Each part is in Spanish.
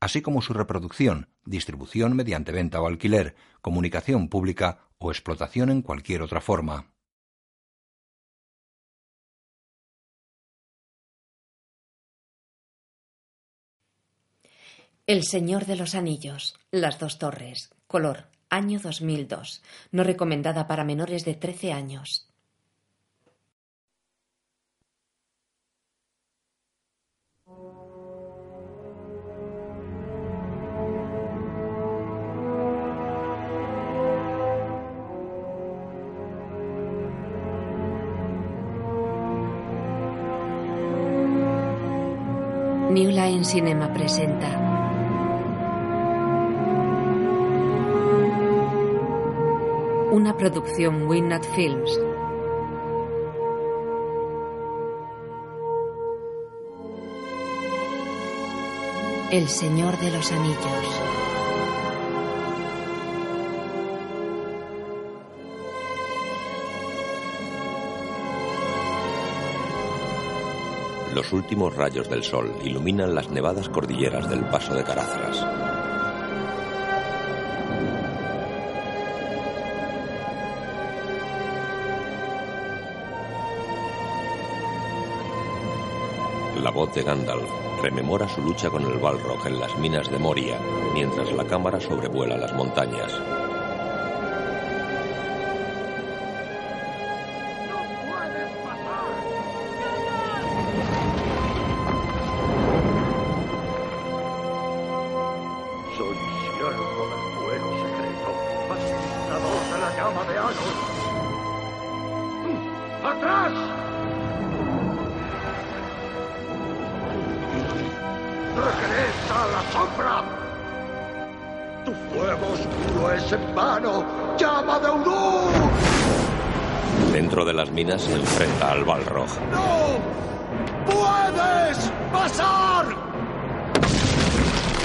así como su reproducción, distribución mediante venta o alquiler, comunicación pública o explotación en cualquier otra forma. El Señor de los Anillos, Las Dos Torres, color, año 2002, no recomendada para menores de 13 años. Line Cinema presenta una producción Winnat Films. El Señor de los Anillos. Los últimos rayos del sol iluminan las nevadas cordilleras del paso de Carazras. La voz de Gandalf rememora su lucha con el Balrog en las minas de Moria, mientras la cámara sobrevuela las montañas. Se enfrenta al Balrog. ¡No! ¡Puedes pasar!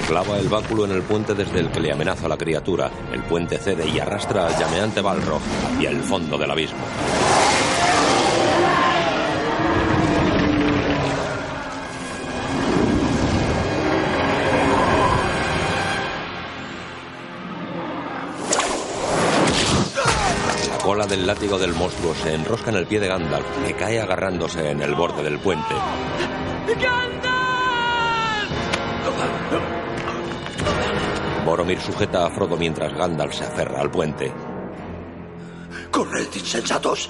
Clava el báculo en el puente desde el que le amenaza la criatura. El puente cede y arrastra al llameante Balrog hacia el fondo del abismo. Cola del látigo del monstruo se enrosca en el pie de Gandalf, que cae agarrándose en el borde del puente. Boromir sujeta a Frodo mientras Gandalf se aferra al puente. ¡Corred, insensatos!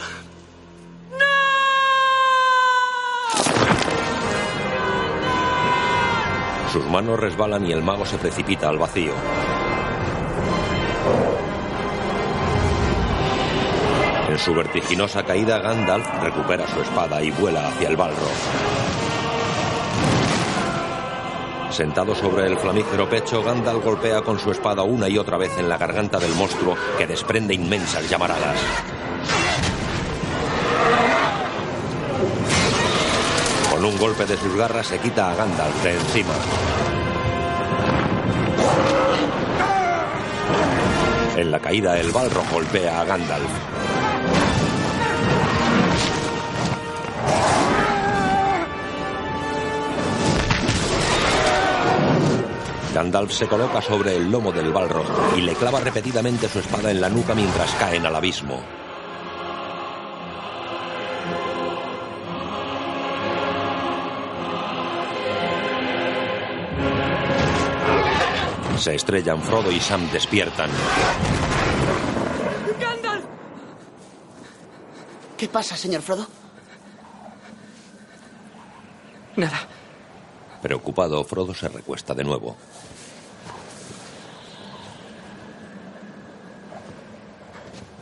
Sus manos resbalan y el mago se precipita al vacío. En su vertiginosa caída, Gandalf recupera su espada y vuela hacia el Balrog. Sentado sobre el flamígero pecho, Gandalf golpea con su espada una y otra vez en la garganta del monstruo que desprende inmensas llamaradas. Con un golpe de sus garras se quita a Gandalf de encima. En la caída, el Balrog golpea a Gandalf. Gandalf se coloca sobre el lomo del Balrog y le clava repetidamente su espada en la nuca mientras caen al abismo. Se estrellan Frodo y Sam despiertan. ¡Gandalf! ¿Qué pasa, señor Frodo? Nada. Preocupado, Frodo se recuesta de nuevo.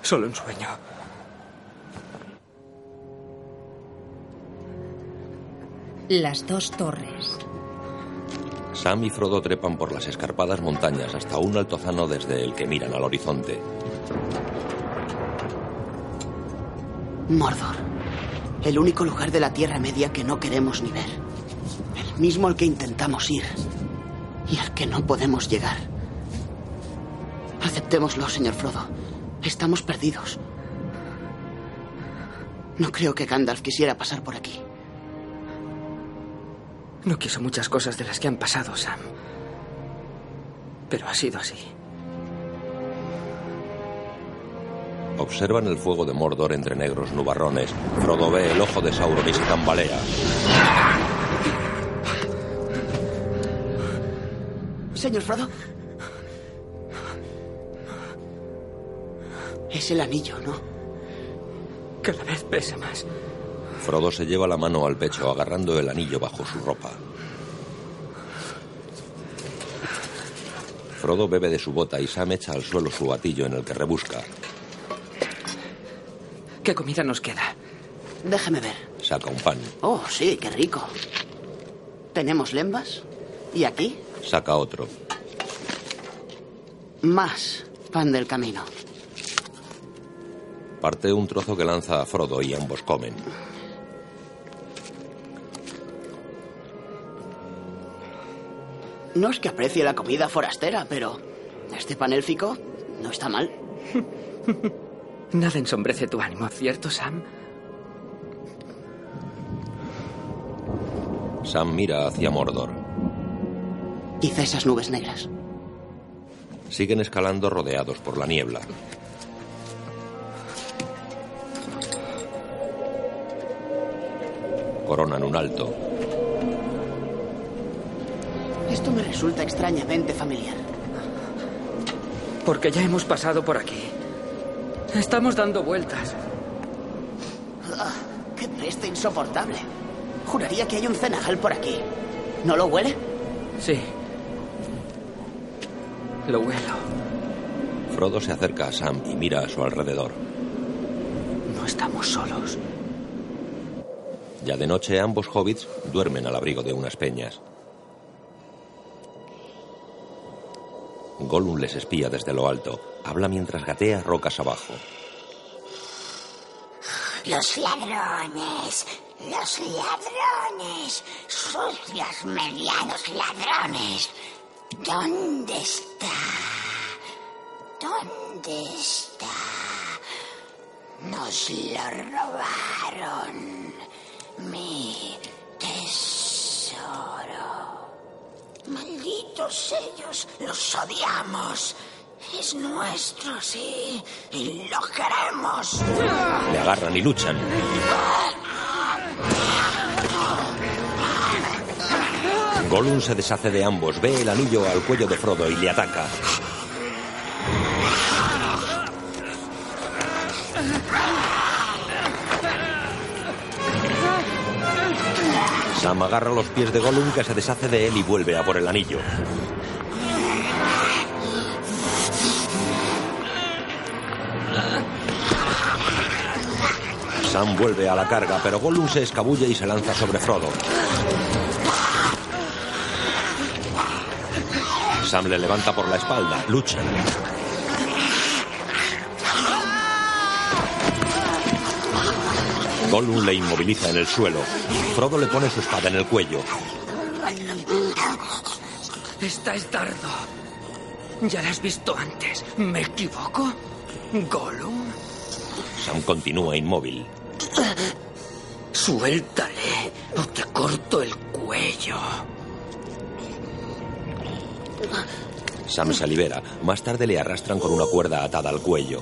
Solo un sueño. Las dos torres. Sam y Frodo trepan por las escarpadas montañas hasta un altozano desde el que miran al horizonte. Mordor. El único lugar de la Tierra Media que no queremos ni ver. Mismo al que intentamos ir. Y al que no podemos llegar. Aceptémoslo, señor Frodo. Estamos perdidos. No creo que Gandalf quisiera pasar por aquí. No quiso muchas cosas de las que han pasado, Sam. Pero ha sido así. Observan el fuego de Mordor entre negros nubarrones. Frodo ve el ojo de Sauron y se tambalea. Señor Frodo. Es el anillo, ¿no? Cada vez pesa más. Frodo se lleva la mano al pecho agarrando el anillo bajo su ropa. Frodo bebe de su bota y Sam echa al suelo su batillo en el que rebusca. ¿Qué comida nos queda? Déjeme ver. Saca un pan. Oh, sí, qué rico. Tenemos lembas. ¿Y aquí? Saca otro. Más pan del camino. Parte un trozo que lanza a Frodo y ambos comen. No es que aprecie la comida forastera, pero este pan élfico no está mal. Nada ensombrece tu ánimo, ¿cierto, Sam? Sam mira hacia Mordor. Quizá esas nubes negras. Siguen escalando rodeados por la niebla. Coronan un alto. Esto me resulta extrañamente familiar. Porque ya hemos pasado por aquí. Estamos dando vueltas. Ah, ¡Qué peste insoportable! Juraría que hay un cenagal por aquí. ¿No lo huele? Sí. Lo huelo. Frodo se acerca a Sam y mira a su alrededor. No estamos solos. Ya de noche ambos hobbits duermen al abrigo de unas peñas. Gollum les espía desde lo alto. Habla mientras gatea rocas abajo. Los ladrones, los ladrones, sucios medianos ladrones. ¿Dónde está? ¿Dónde está? Nos lo robaron. Mi tesoro. Malditos ellos, los odiamos. Es nuestro, sí, y lo queremos. Le agarran y luchan. Gollum se deshace de ambos, ve el anillo al cuello de Frodo y le ataca. Sam agarra los pies de Gollum que se deshace de él y vuelve a por el anillo. Sam vuelve a la carga, pero Gollum se escabulle y se lanza sobre Frodo. Sam le levanta por la espalda, luchan. Gollum le inmoviliza en el suelo. Frodo le pone su espada en el cuello. Esta es Dardo. Ya la has visto antes. ¿Me equivoco? ¿Gollum? Sam continúa inmóvil. Suéltale o te corto el cuello. Sam se libera. Más tarde le arrastran con una cuerda atada al cuello.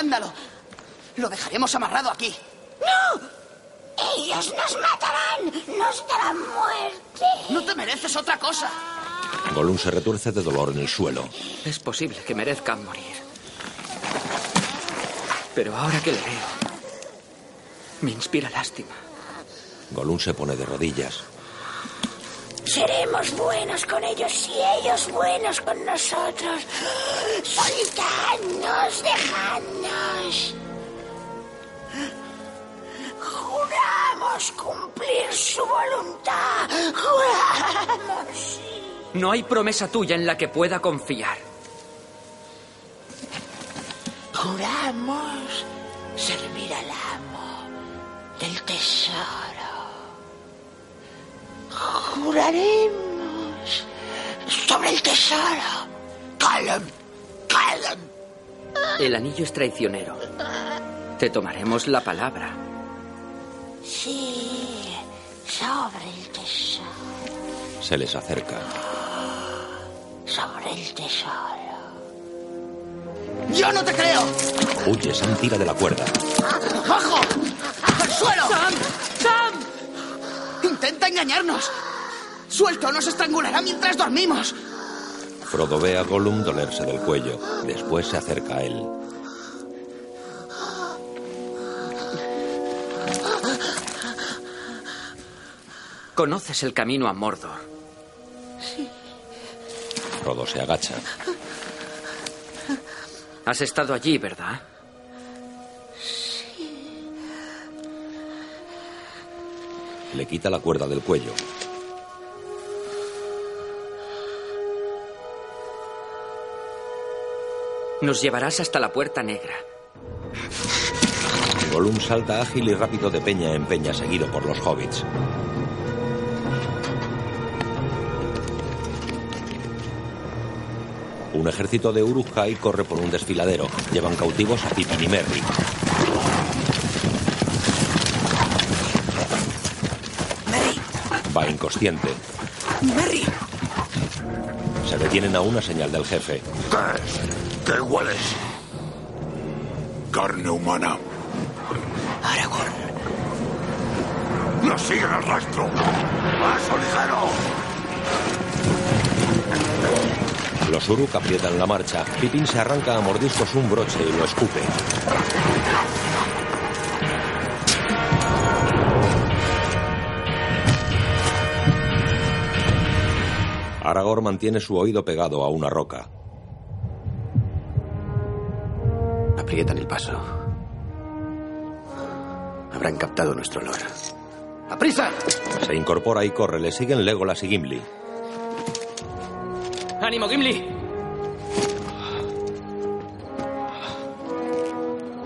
Escándalo. Lo dejaremos amarrado aquí. ¡No! ¡Ellos nos matarán! ¡Nos darán muerte! No te mereces otra cosa. Gollum se retuerce de dolor en el suelo. Es posible que merezcan morir. Pero ahora que le veo, me inspira lástima. Gollum se pone de rodillas. Seremos buenos con ellos y ellos buenos con nosotros. Soltadnos, dejadnos. Juramos cumplir su voluntad. Juramos. No hay promesa tuya en la que pueda confiar. Juramos servir al amo del tesoro. Juraremos sobre el tesoro. Callum, Callum. El anillo es traicionero. Te tomaremos la palabra. Sí, sobre el tesoro. Se les acerca. Sobre el tesoro. ¡Yo no te creo! Huye, Sam tira de la cuerda. ¡Bajo! ¡Al suelo! ¡Sam! ¡Sam! ¡Intenta engañarnos! ¡Suelto! ¡Nos estrangulará mientras dormimos! Frodo ve a Gollum dolerse del cuello. Después se acerca a él. Conoces el camino a Mordor. Frodo se agacha. Has estado allí, ¿verdad? Le quita la cuerda del cuello. Nos llevarás hasta la puerta negra. Gollum salta ágil y rápido de peña en peña, seguido por los hobbits. Un ejército de Uruk-hai corre por un desfiladero. Llevan cautivos a Pippin y Merry. Va inconsciente. ¡Merry! Se detienen a una señal del jefe. ¿Qué es? ¿Qué hueles? Carne humana. Aragorn. ¡No siguen el rastro! ¡Paso ligero! Los Uruk aprietan la marcha. Pippin se arranca a mordiscos un broche y lo escupe. Aragorn mantiene su oído pegado a una roca. Aprietan el paso. Habrán captado nuestro olor. ¡Aprisa! Se incorpora y corre. Le siguen Legolas y Gimli. ¡Ánimo, Gimli!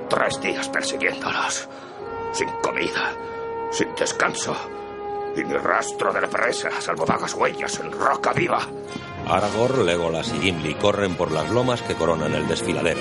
Tres días persiguiéndolos. Sin comida, sin descanso. Y ni rastro de la presa, salvo vagas huellas en roca viva. Aragorn, Legolas y Gimli corren por las lomas que coronan el desfiladero.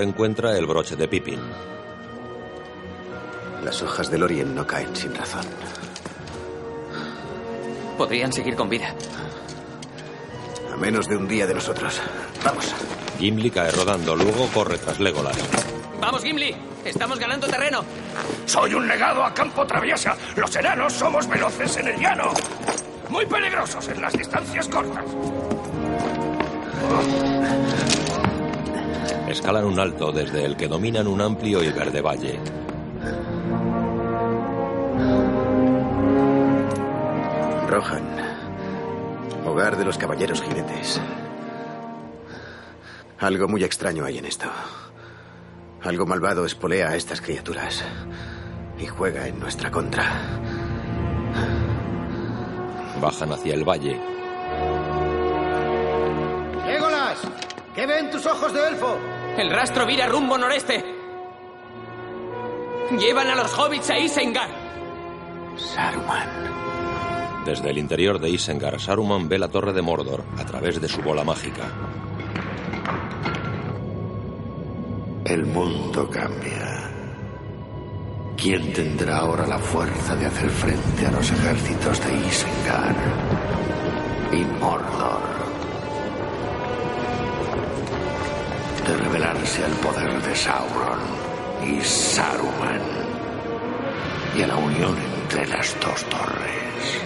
Encuentra el broche de Pippin. Las hojas del Orient no caen sin razón. Podrían seguir con vida. A menos de un día de nosotros. Vamos. Gimli cae rodando, luego corre tras Legolas. ¡Vamos, Gimli! ¡Estamos ganando terreno! Soy un legado a campo traviesa. Los enanos somos veloces en el llano. Muy peligrosos en las distancias cortas. Escalan un alto desde el que dominan un amplio y verde valle. Rohan. Hogar de los caballeros jinetes. Algo muy extraño hay en esto. Algo malvado espolea a estas criaturas y juega en nuestra contra. Bajan hacia el valle. ¡Legolas! ¿Qué ven tus ojos de elfo? El rastro vira rumbo noreste. Llevan a los hobbits a Isengard. Saruman. Desde el interior de Isengard, Saruman ve la torre de Mordor a través de su bola mágica. El mundo cambia. ¿Quién tendrá ahora la fuerza de hacer frente a los ejércitos de Isengard y Mordor? De revelarse al poder de Sauron y Saruman y a la unión entre las dos torres.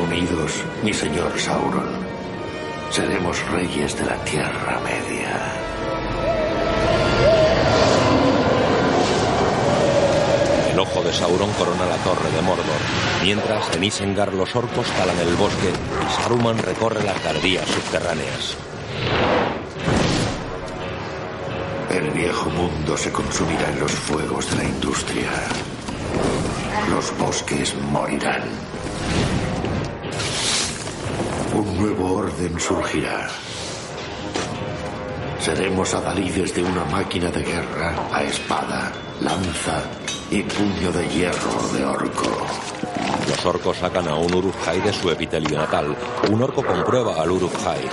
Unidos, mi señor Sauron, seremos reyes de la Tierra Media. El ojo Sauron corona la torre de Mordor, mientras en Isengard los orcos talan el bosque y Saruman recorre las galerías subterráneas. El viejo mundo se consumirá en los fuegos de la industria. Los bosques morirán. Un nuevo orden surgirá. Seremos adalides de una máquina de guerra a espada, lanza y puño de hierro de orco. Los orcos sacan a un Uruk-hai de su epitelio natal. Un orco comprueba al Uruk-hai.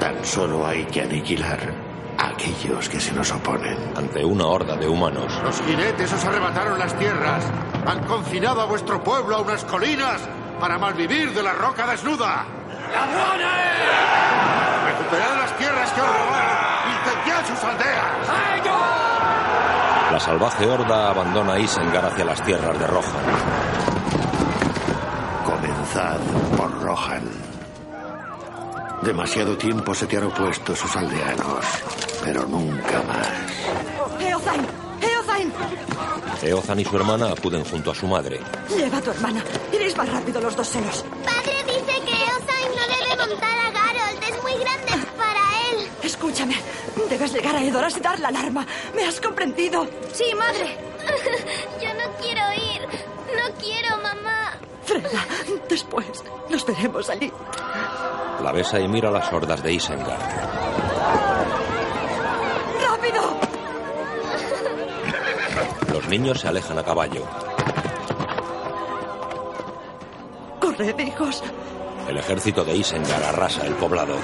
Tan solo hay que aniquilar a aquellos que se nos oponen. Ante una horda de humanos, Los jinetes os arrebataron las tierras. Han confinado a vuestro pueblo a unas colinas para malvivir de la roca desnuda. ¡Ladrones! Recuperad las tierras que os robaron. Aldeas. la salvaje horda abandona Isengard hacia las tierras de Rohan. Comenzad por Rohan. Demasiado tiempo se te han opuesto sus aldeanos, pero nunca más. ¡Eozain! ¡Eozain! Eozan y su hermana acuden junto a su madre. Lleva a tu hermana. Iréis más rápido los dos solos. Padre dice que Eozain no debe montar a Garold. Es muy grande para él. Escúchame. Debes llegar a Edoras y dar la alarma. ¿Me has comprendido? Sí, madre. Yo no quiero ir. No quiero, mamá. Freda, después nos veremos allí. La besa y mira las hordas de Isengard. ¡Rápido! Los niños se alejan a caballo. Corred, hijos. El ejército de Isengard arrasa el poblado.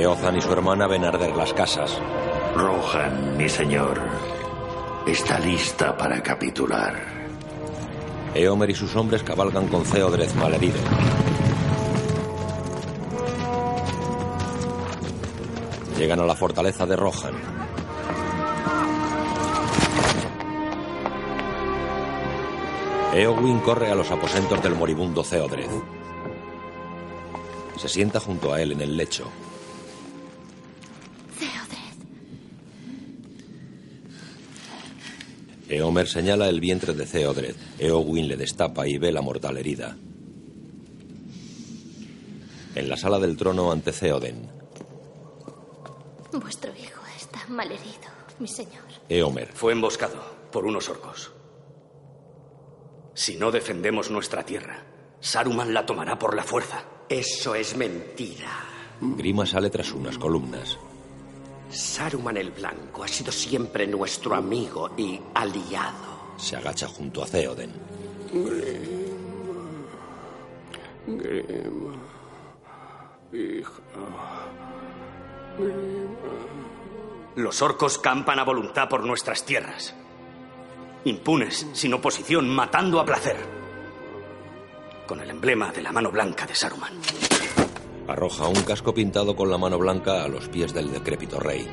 Eozan y su hermana ven arder las casas. Rohan, mi señor, está lista para capitular. Eomer y sus hombres cabalgan con Theodred malherido. Llegan a la fortaleza de Rohan. Eowyn corre a los aposentos del moribundo Theodred. Se sienta junto a él en el lecho. Eomer señala el vientre de Theodred. Eowyn le destapa y ve la mortal herida. En la sala del trono ante Theoden, Vuestro hijo está malherido, mi señor. Eomer. Fue emboscado por unos orcos. Si no defendemos nuestra tierra, Saruman la tomará por la fuerza. Eso es mentira. Grima sale tras unas columnas. Saruman el Blanco ha sido siempre nuestro amigo y aliado. Se agacha junto a Theoden. Grima. Hija. Los orcos campan a voluntad por nuestras tierras. Impunes, sin oposición, matando a placer. Con el emblema de la mano blanca de Saruman. Arroja un casco pintado con la mano blanca a los pies del decrépito rey.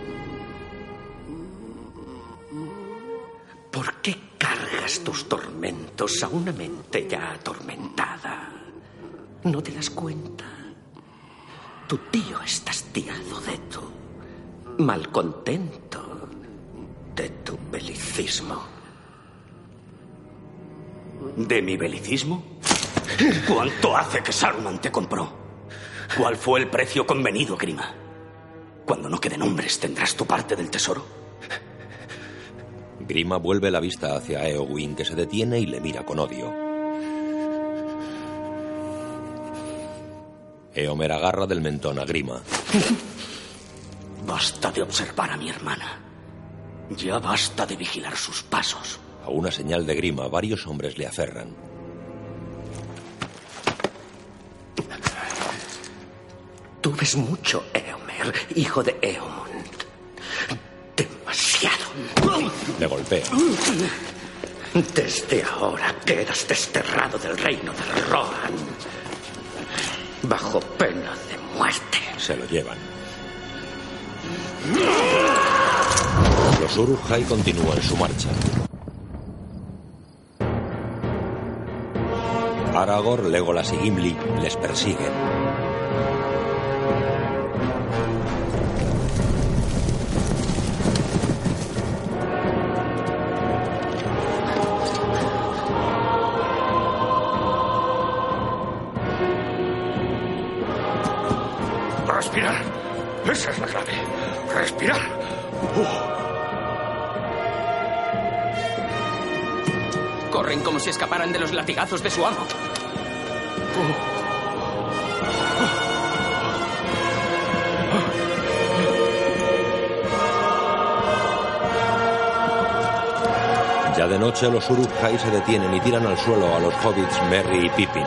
¿Por qué cargas tus tormentos a una mente ya atormentada? ¿No te das cuenta? Tu tío está hastiado de tu malcontento, de tu belicismo. ¿De mi belicismo? ¿Cuánto hace que Saruman te compró? ¿Cuál fue el precio convenido, Grima? Cuando no queden hombres, ¿tendrás tu parte del tesoro? Grima vuelve la vista hacia Eowyn, que se detiene y le mira con odio. Eomer agarra del mentón a Grima. Basta de observar a mi hermana. Ya basta de vigilar sus pasos. A una señal de grima, varios hombres le aferran. Tú ves mucho, Eomer, hijo de Eomund. Demasiado. Le golpea. Desde ahora quedas desterrado del reino de Rohan. Bajo pena de muerte. Se lo llevan. Los Uruk-hai continúan su marcha. Aragorn, Legolas y Gimli les persiguen. Como si escaparan de los latigazos de su amo. Ya de noche los Uruk-hai se detienen y tiran al suelo a los hobbits Merry y Pippin.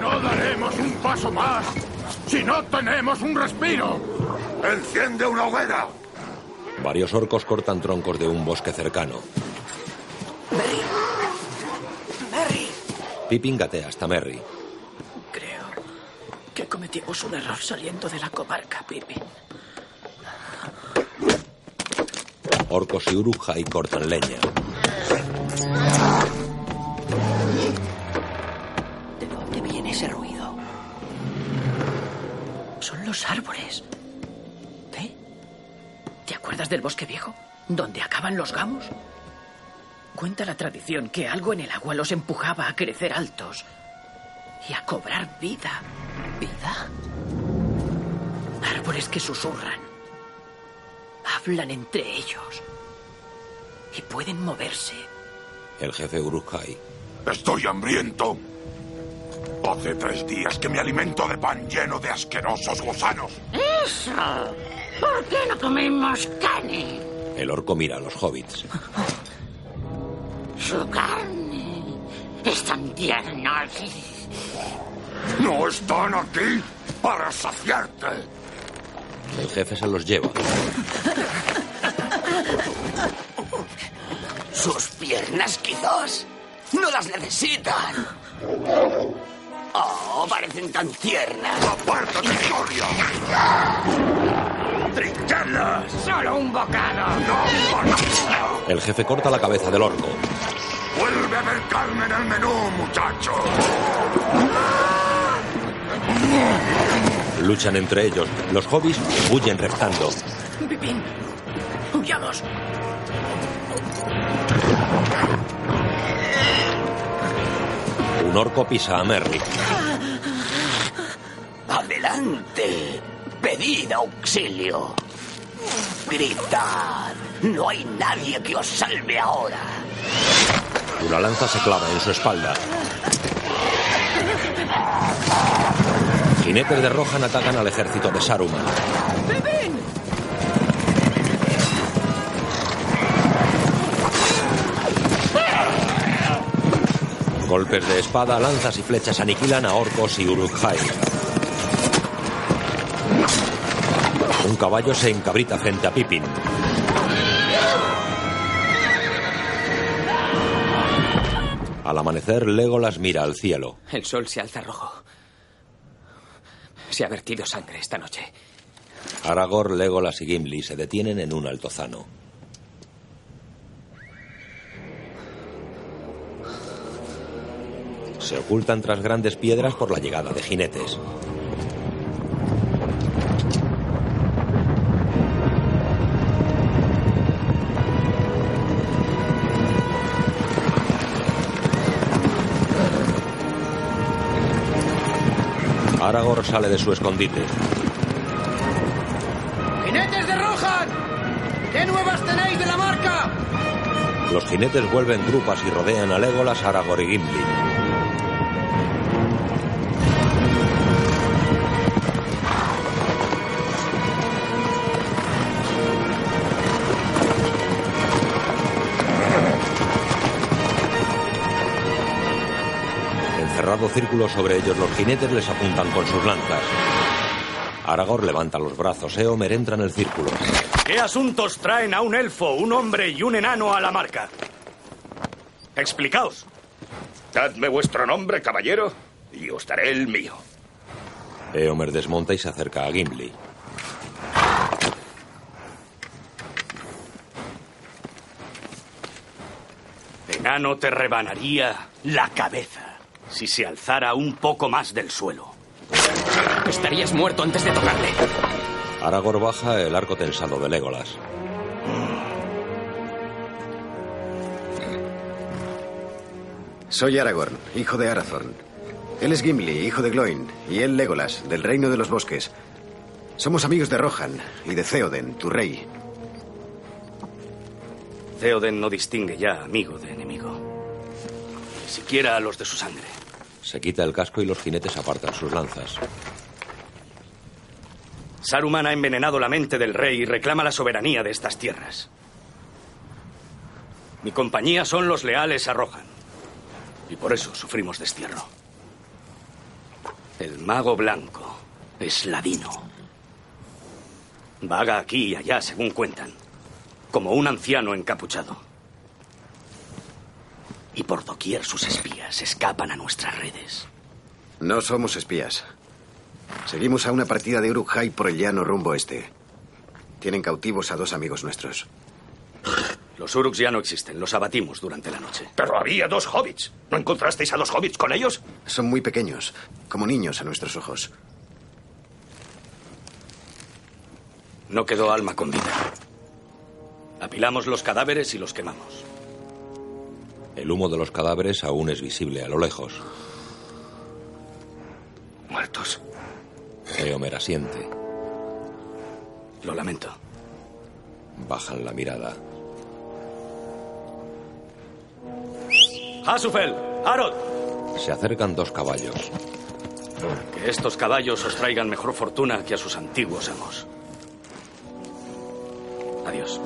No daremos un paso más si no tenemos un respiro. Enciende una hoguera. Varios orcos cortan troncos de un bosque cercano. Merry, Pippin gatea hasta Merry. creo que cometimos un error saliendo de la comarca, Pippin. Orcos y Uruk-hai cortan leña. ¿De dónde viene ese ruido? Son los árboles. ¿Ve? ¿Te acuerdas del bosque viejo? ¿Donde acaban los gamos? Cuenta la tradición que algo en el agua los empujaba a crecer altos y a cobrar vida. ¿Vida? Árboles que susurran. Hablan entre ellos. Y pueden moverse. El jefe Uruk-hai. Estoy hambriento. Hace tres días que me alimento de pan lleno de asquerosos gusanos. ¡Eso! ¿Por qué no comemos carne? El orco mira a los hobbits. Su carne es tan tierna. No están aquí para saciarte. El jefe se los lleva. Sus piernas, quizás. No las necesitan. Oh, parecen tan tiernas. ¡Apártate, historia! ¡Trinchelas! ¡Solo un bocado! El jefe corta la cabeza del orco. ¡Vuelve a ver carne en el menú, muchacho! Luchan entre ellos. Los hobbits huyen reptando. Pipín, huyamos. Un orco pisa a Merry. Adelante. Pedid auxilio. Gritad. No hay nadie que os salve ahora. Una lanza se clava en su espalda. Jinetes de Rohan atacan al ejército de Saruman. Golpes de espada, lanzas y flechas aniquilan a orcos y Uruk-hai. Un caballo se encabrita frente a Pippin. Al amanecer, Legolas mira al cielo. El sol se alza rojo. Se ha vertido sangre esta noche. Aragorn, Legolas y Gimli se detienen en un altozano. Se ocultan tras grandes piedras por la llegada de jinetes. Aragorn sale de su escondite. ¡Jinetes de Rohan! ¿Qué nuevas tenéis de la marca? Los jinetes vuelven grupas y rodean a Legolas, Aragorn y Gimli. Círculo sobre ellos, los jinetes les apuntan con sus lanzas. Aragorn levanta los brazos. Eomer entra en el círculo. ¿Qué asuntos traen a un elfo, un hombre y un enano a la marca? Explicaos. Dadme vuestro nombre, caballero, y os daré el mío. Eomer desmonta y se acerca a Gimli. Enano te rebanaría la cabeza si se alzara un poco más del suelo. Estarías muerto antes de tocarle. Aragorn baja el arco tensado de Legolas. Soy Aragorn, hijo de Arathorn. Él es Gimli, hijo de Gloin, y él Legolas, del Reino de los Bosques. Somos amigos de Rohan y de Theoden, tu rey. Theoden no distingue ya amigo de enemigo. Ni siquiera a los de su sangre. Se quita el casco y los jinetes apartan sus lanzas. Saruman ha envenenado la mente del rey y reclama la soberanía de estas tierras. Mi compañía son los leales a Rohan. Y por eso sufrimos destierro. El mago blanco es ladino. Vaga aquí y allá, según cuentan, como un anciano encapuchado. Y por doquier sus espías escapan a nuestras redes. No somos espías. Seguimos a una partida de Uruk-hai por el llano rumbo este. Tienen cautivos a dos amigos nuestros. Los Uruks ya no existen, los abatimos durante la noche. Pero había dos hobbits. ¿No encontrasteis a dos hobbits con ellos? Son muy pequeños, como niños a nuestros ojos. No quedó alma con vida. Apilamos los cadáveres y los quemamos. El humo de los cadáveres aún es visible a lo lejos. Muertos. Eomer asiente. Lo lamento. Bajan la mirada. Hasufel, Harod, Se acercan dos caballos. que estos caballos os traigan mejor fortuna que a sus antiguos amos. Adiós.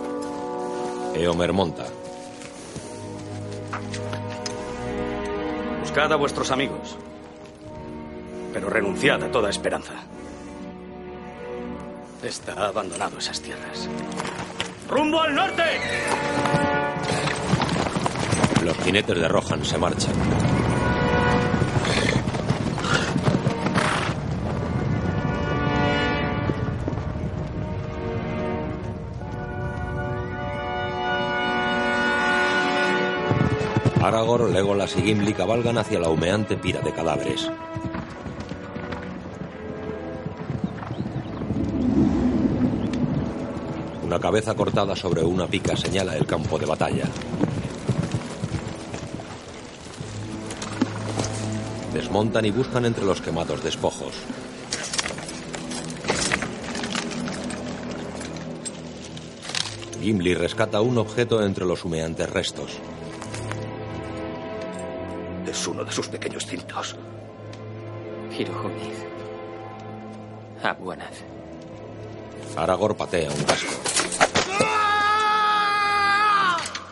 Eomer monta. Buscad a vuestros amigos, pero renunciad a toda esperanza. Está abandonado esas tierras. ¡Rumbo al norte! Los jinetes de Rohan se marchan. Aragorn, Legolas y Gimli cabalgan hacia la humeante pira de cadáveres. Una cabeza cortada sobre una pica señala el campo de batalla. Desmontan y buscan entre los quemados despojos. Gimli rescata un objeto entre los humeantes restos. Es uno de sus pequeños cintos. Hiruhumid. Abuanad. Aragorn patea un casco.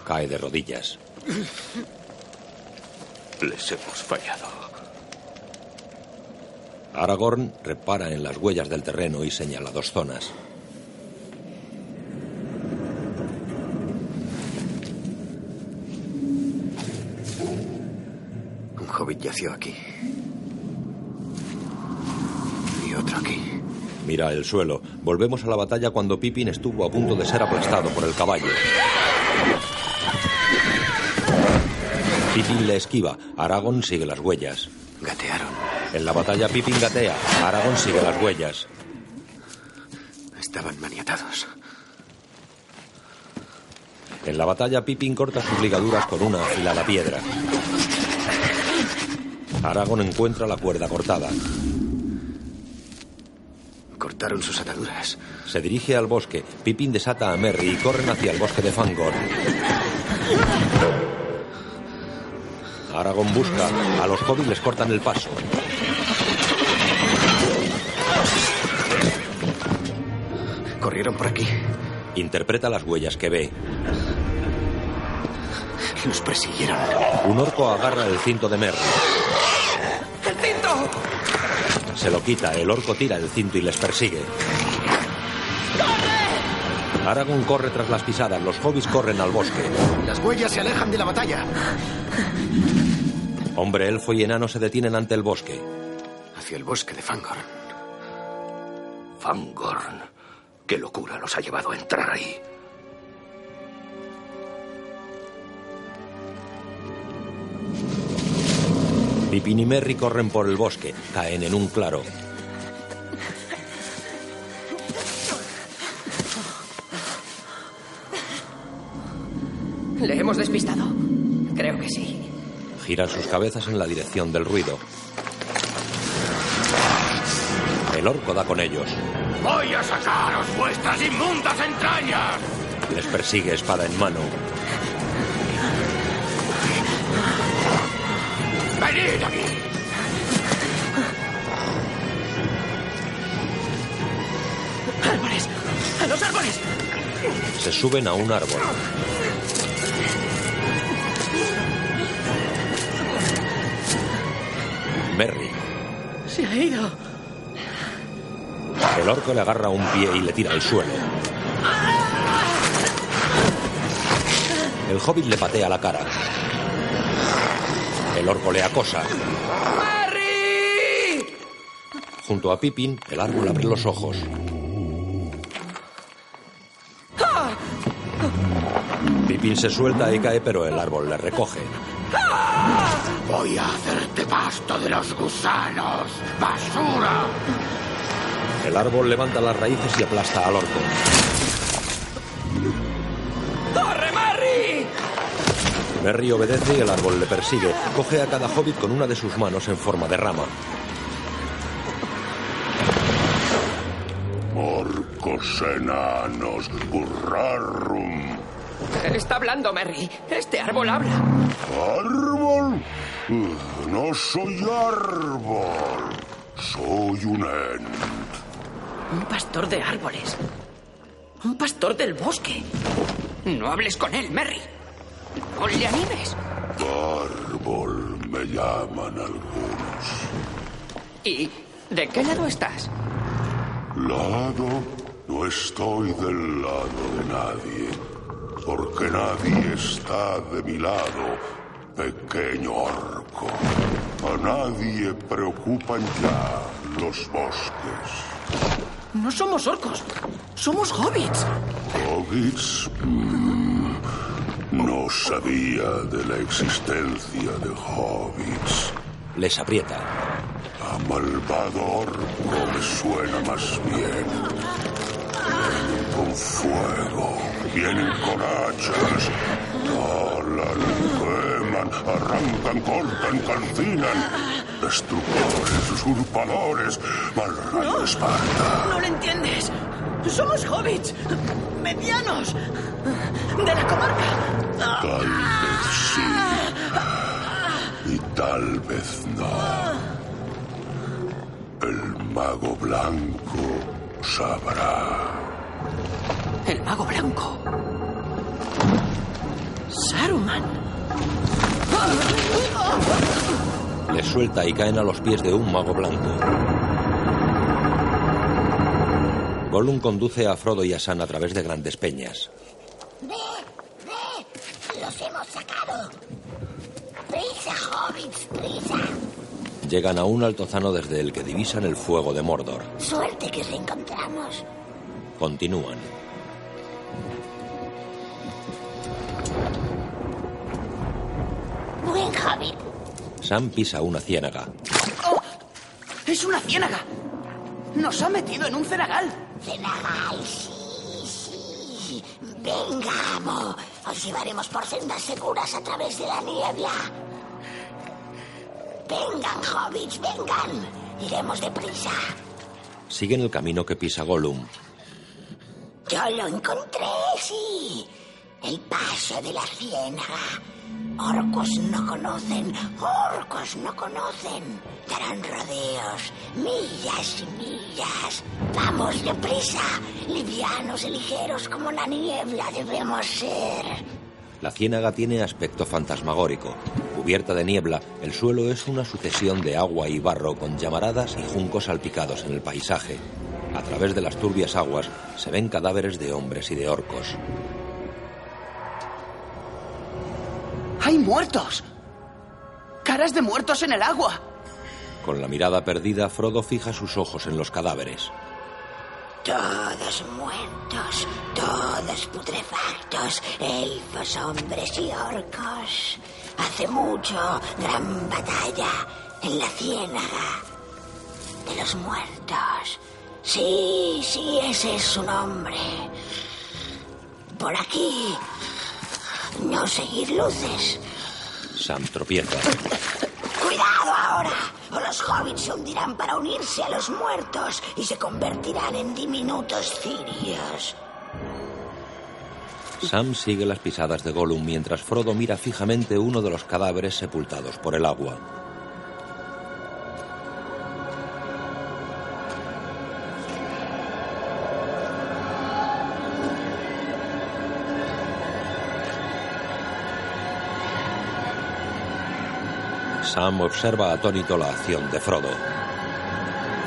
Cae de rodillas. Les hemos fallado. Aragorn repara en las huellas del terreno y señala dos zonas. Un hobbit yació aquí. Y otro aquí. Mira el suelo. Volvemos a la batalla cuando Pippin estuvo a punto de ser aplastado por el caballo. Pippin le esquiva. Aragorn sigue las huellas. Gatearon. En la batalla Pippin gatea. Aragorn sigue las huellas. Estaban maniatados. En la batalla Pippin corta sus ligaduras con una afilada piedra. Aragorn encuentra la cuerda cortada. Cortaron sus ataduras. Se dirige al bosque. Pippin desata a Merry y corren hacia el bosque de Fangor. Aragorn busca. A los hobbits les cortan el paso. Corrieron por aquí. Interpreta las huellas que ve. Los persiguieron. Un orco agarra el cinto de Merry. Se lo quita, el orco tira el cinto y les persigue. Aragorn corre tras las pisadas, los hobbits corren al bosque. Las huellas se alejan de la batalla. Hombre, elfo y enano se detienen ante el bosque. Hacia el bosque de Fangorn. Fangorn. ¿Qué locura los ha llevado a entrar ahí? Pippin y Merry corren por el bosque, caen en un claro. ¿Le hemos despistado? Creo que sí. Giran sus cabezas en la dirección del ruido. El orco da con ellos. ¡Voy a sacaros vuestras inmundas entrañas! Les persigue espada en mano. ¡Venid aquí! ¡Árboles! ¡A los árboles! Se suben a un árbol. Merry. Se ha ido. El orco le agarra un pie y le tira al suelo. El hobbit le patea la cara. El orco le acosa. ¡Merry! Junto a Pippin, el árbol abre los ojos. ¡Ah! Pippin se suelta y cae, pero el árbol le recoge. Voy a hacerte pasto de los gusanos. ¡Basura! El árbol levanta las raíces y aplasta al orco. Merry obedece y el árbol le persigue. Coge a cada hobbit con una de sus manos en forma de rama. Orcos enanos, burrarum. Está hablando, Merry. Este árbol habla. ¿Árbol? Uh, No soy árbol. Soy un ent. Un pastor de árboles. Un pastor del bosque. No hables con él, Merry. Animes. Árbol me llaman algunos. ¿Y de qué lado estás? Lado, no estoy del lado de nadie, porque nadie está de mi lado, pequeño orco. A nadie preocupan ya los bosques. No somos orcos. Somos hobbits. ¿Hobbits? Mm, no sabía de la existencia de hobbits. Les aprieta. A malvado orco me suena más bien. Vienen con fuego, vienen con hachas, talan, queman, arrancan, cortan, calcinan. Destructores, usurpadores, mal rayo de Esparta. No lo entiendes. Somos hobbits. Medianos. De la comarca. Tal vez sí. Y tal vez no. El mago blanco sabrá. El mago blanco. Saruman. Les suelta y caen a los pies de un mago blanco. Gollum conduce a Frodo y a Sam a través de grandes peñas. ¡Ve! ¡Ve! ¡Los hemos sacado! ¡Prisa, hobbits! ¡Prisa! Llegan a un altozano desde el que divisan el fuego de Mordor. Suerte que os encontramos. Continúan. Buen hobbit. Sam pisa una ciénaga. ¡Oh! ¡Es una ciénaga! Nos ha metido en un cenagal. Cenagal, sí, sí. Venga, amo. Os llevaremos por sendas seguras a través de la niebla. Vengan, hobbits, vengan. Iremos deprisa. Siguen el camino que pisa Gollum. Yo lo encontré, sí. El paso de la ciénaga. Orcos no conocen, orcos no conocen. Darán rodeos, millas y millas. Vamos deprisa, livianos y ligeros como la niebla debemos ser. La ciénaga tiene aspecto fantasmagórico. Cubierta de niebla, el suelo es una sucesión de agua y barro con llamaradas y juncos salpicados en el paisaje. A través de las turbias aguas se ven cadáveres de hombres y de orcos. ¡Hay muertos! ¡Caras de muertos en el agua! Con la mirada perdida, Frodo fija sus ojos en los cadáveres. Todos muertos, todos putrefactos, elfos, hombres y orcos. Hace mucho, gran batalla en la ciénaga de los muertos. Sí, sí, ese es su nombre. Por aquí. No seguir luces. Sam tropieza. ¡Cuidado ahora! O los hobbits se hundirán para unirse a los muertos y se convertirán en diminutos cirios. Sam sigue las pisadas de Gollum mientras Frodo mira fijamente uno de los cadáveres sepultados por el agua. Sam observa atónito la acción de Frodo.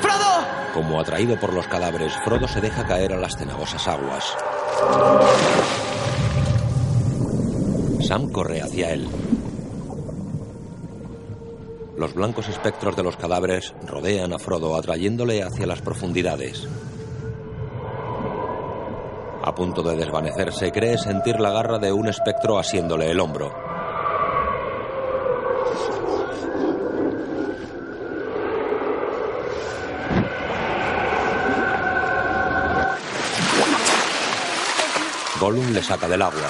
¡Frodo! Como atraído por los cadáveres, Frodo se deja caer a las cenagosas aguas. Sam corre hacia él. Los blancos espectros de los cadáveres rodean a Frodo atrayéndole hacia las profundidades. A punto de desvanecerse, cree sentir la garra de un espectro asiéndole el hombro. Gollum le saca del agua.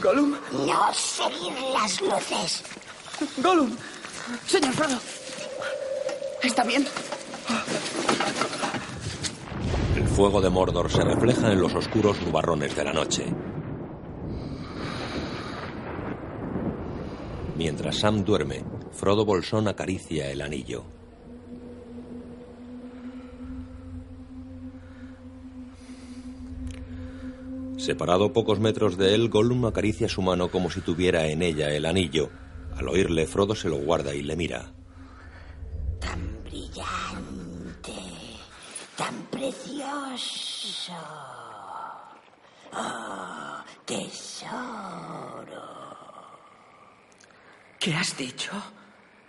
Gollum. No seguir las luces. Gollum. Señor Frodo. ¿Está bien? El fuego de Mordor se refleja en los oscuros nubarrones de la noche. Mientras Sam duerme, Frodo Bolsón acaricia el anillo. Separado pocos metros de él, Gollum acaricia su mano como si tuviera en ella el anillo. Al oírle, Frodo se lo guarda y le mira. Tan brillante, tan precioso. Oh, tesoro. ¿Qué has dicho?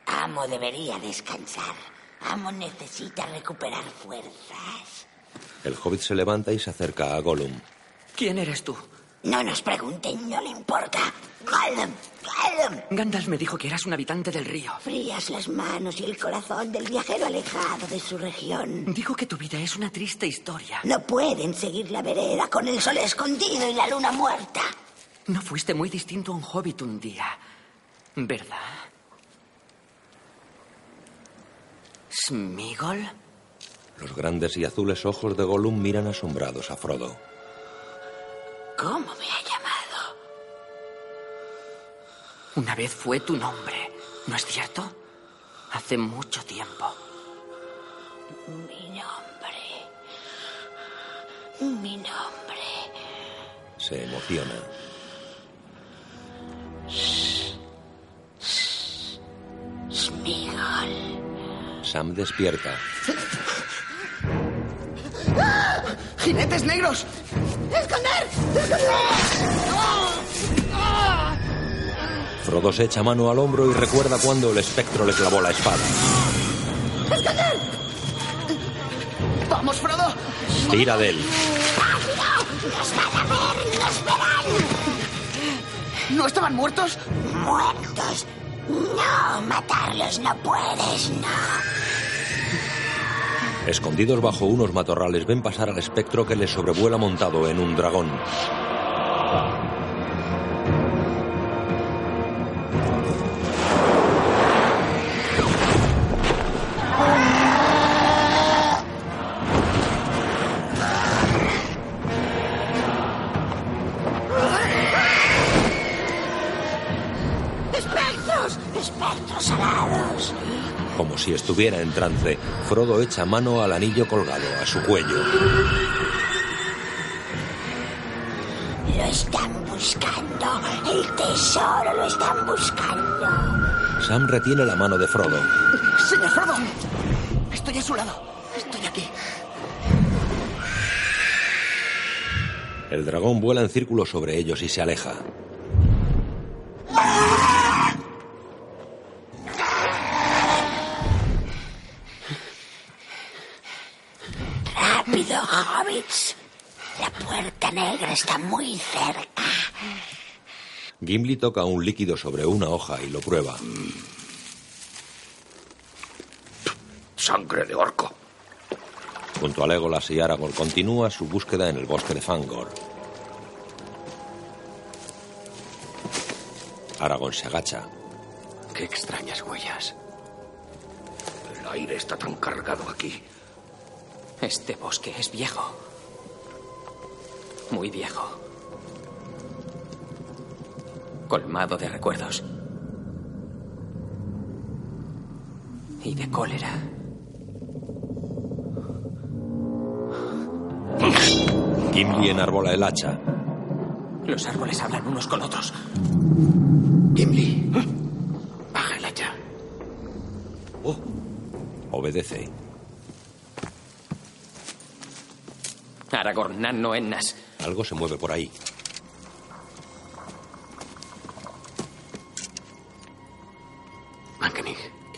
Amo debería descansar. Amo necesita recuperar fuerzas. El hobbit se levanta y se acerca a Gollum. ¿Quién eres tú? No nos pregunten, no le importa. Gollum, Gollum. Gandalf me dijo que eras un habitante del río. Frías las manos y el corazón del viajero alejado de su región. Dijo que tu vida es una triste historia. No pueden seguir la vereda con el sol escondido y la luna muerta. No fuiste muy distinto a un hobbit un día, ¿verdad? ¿Smigol? Los grandes y azules ojos de Gollum miran asombrados a Frodo. ¿Cómo me ha llamado? Una vez fue tu nombre, ¿no es cierto? Hace mucho tiempo. Mi nombre. Mi nombre. Se emociona. Smigol. Sam despierta. ¡Ah! ¡Jinetes negros! ¡Esconder! ¡Esconder! Frodo se echa mano al hombro y recuerda cuando el espectro le clavó la espada. ¡Esconder! ¡Vamos, Frodo! Tira de él. ¡Nos van a ver! ¡Nos verán! ¿No estaban muertos? ¿Muertos? No, matarlos no puedes, no. Escondidos bajo unos matorrales ven pasar al espectro que les sobrevuela montado en un dragón. estuviera en trance, Frodo echa mano al anillo colgado a su cuello. Lo están buscando. El tesoro lo están buscando. Sam retiene la mano de Frodo. Señor Frodo, estoy a su lado. Estoy aquí. El dragón vuela en círculo sobre ellos y se aleja. Gimli toca un líquido sobre una hoja y lo prueba. Sangre de orco. Junto a Legolas y Aragorn continúa su búsqueda en el bosque de Fangor. Aragorn se agacha. Qué extrañas huellas. El aire está tan cargado aquí. Este bosque es viejo. Muy viejo. Colmado de recuerdos. Y de cólera. Gimli enarbola el hacha. Los árboles hablan unos con otros. Gimli, baja el hacha. Obedece. Aragorn, no Ennas. Algo se mueve por ahí.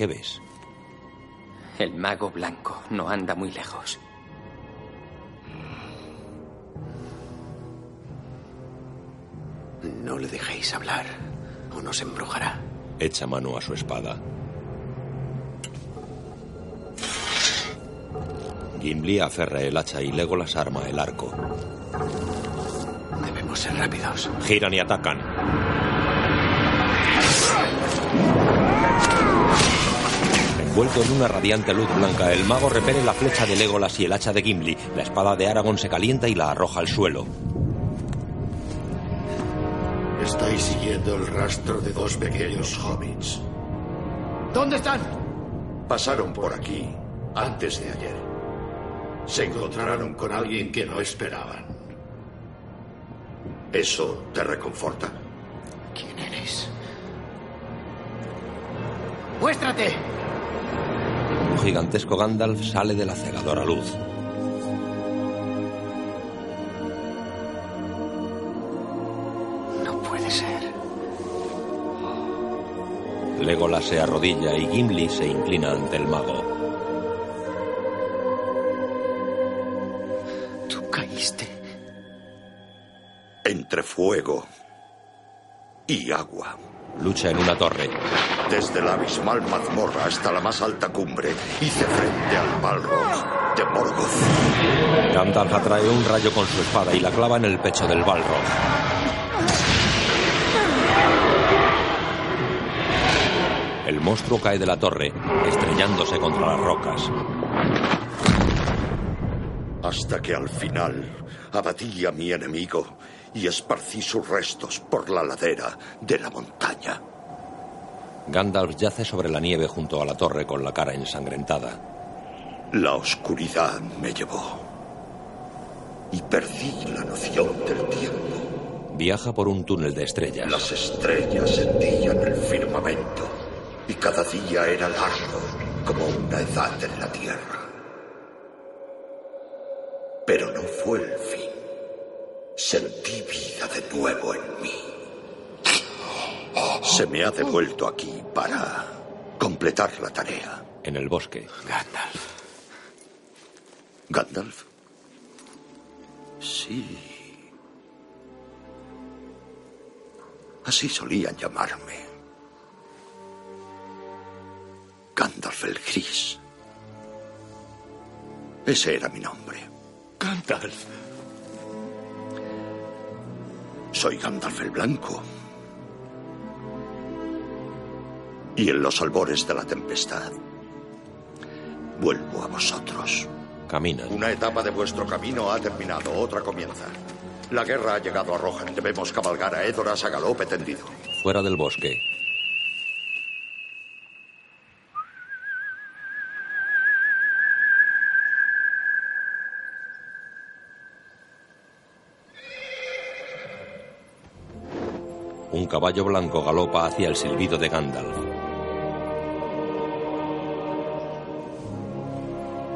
¿Qué ves? El mago blanco no anda muy lejos. No le dejéis hablar o nos embrujará. Echa mano a su espada. Gimli aferra el hacha y Legolas arma el arco. Debemos ser rápidos. Giran y atacan. Envuelto en una radiante luz blanca, el mago repele la flecha de Legolas y el hacha de Gimli. La espada de Aragorn se calienta y la arroja al suelo. Estáis siguiendo el rastro de dos pequeños hobbits. ¿Dónde están? Pasaron por aquí antes de ayer. Se encontraron con alguien que no esperaban. ¿Eso te reconforta? ¿Quién eres? ¡Muéstrate! Un gigantesco Gandalf sale de la cegadora luz. No puede ser. Legolas se arrodilla y Gimli se inclina ante el mago. Tú caíste. Entre fuego y agua. Lucha en una torre. Desde la abismal mazmorra hasta la más alta cumbre, hice frente al Balrog de Morgoth. Gandalf atrae un rayo con su espada y la clava en el pecho del Balrog. El monstruo cae de la torre, estrellándose contra las rocas. Hasta que al final abatí a mi enemigo y esparcí sus restos por la ladera de la montaña. Gandalf yace sobre la nieve junto a la torre con la cara ensangrentada. La oscuridad me llevó y perdí la noción del tiempo. Viaja por un túnel de estrellas. Las estrellas hendían el firmamento y cada día era largo como una edad en la tierra. Pero no fue el fin. Sentí vida de nuevo en mí. Se me ha devuelto aquí para completar la tarea. En el bosque. Gandalf. ¿Gandalf? Sí. Así solían llamarme. Gandalf el Gris. Ese era mi nombre. Gandalf. Soy Gandalf el Blanco. Y en los albores de la tempestad, vuelvo a vosotros. Camina. Una etapa de vuestro camino ha terminado, otra comienza. La guerra ha llegado a Rohan. Debemos cabalgar a Edoras a galope tendido. Fuera del bosque. Caballo blanco galopa hacia el silbido de Gandalf.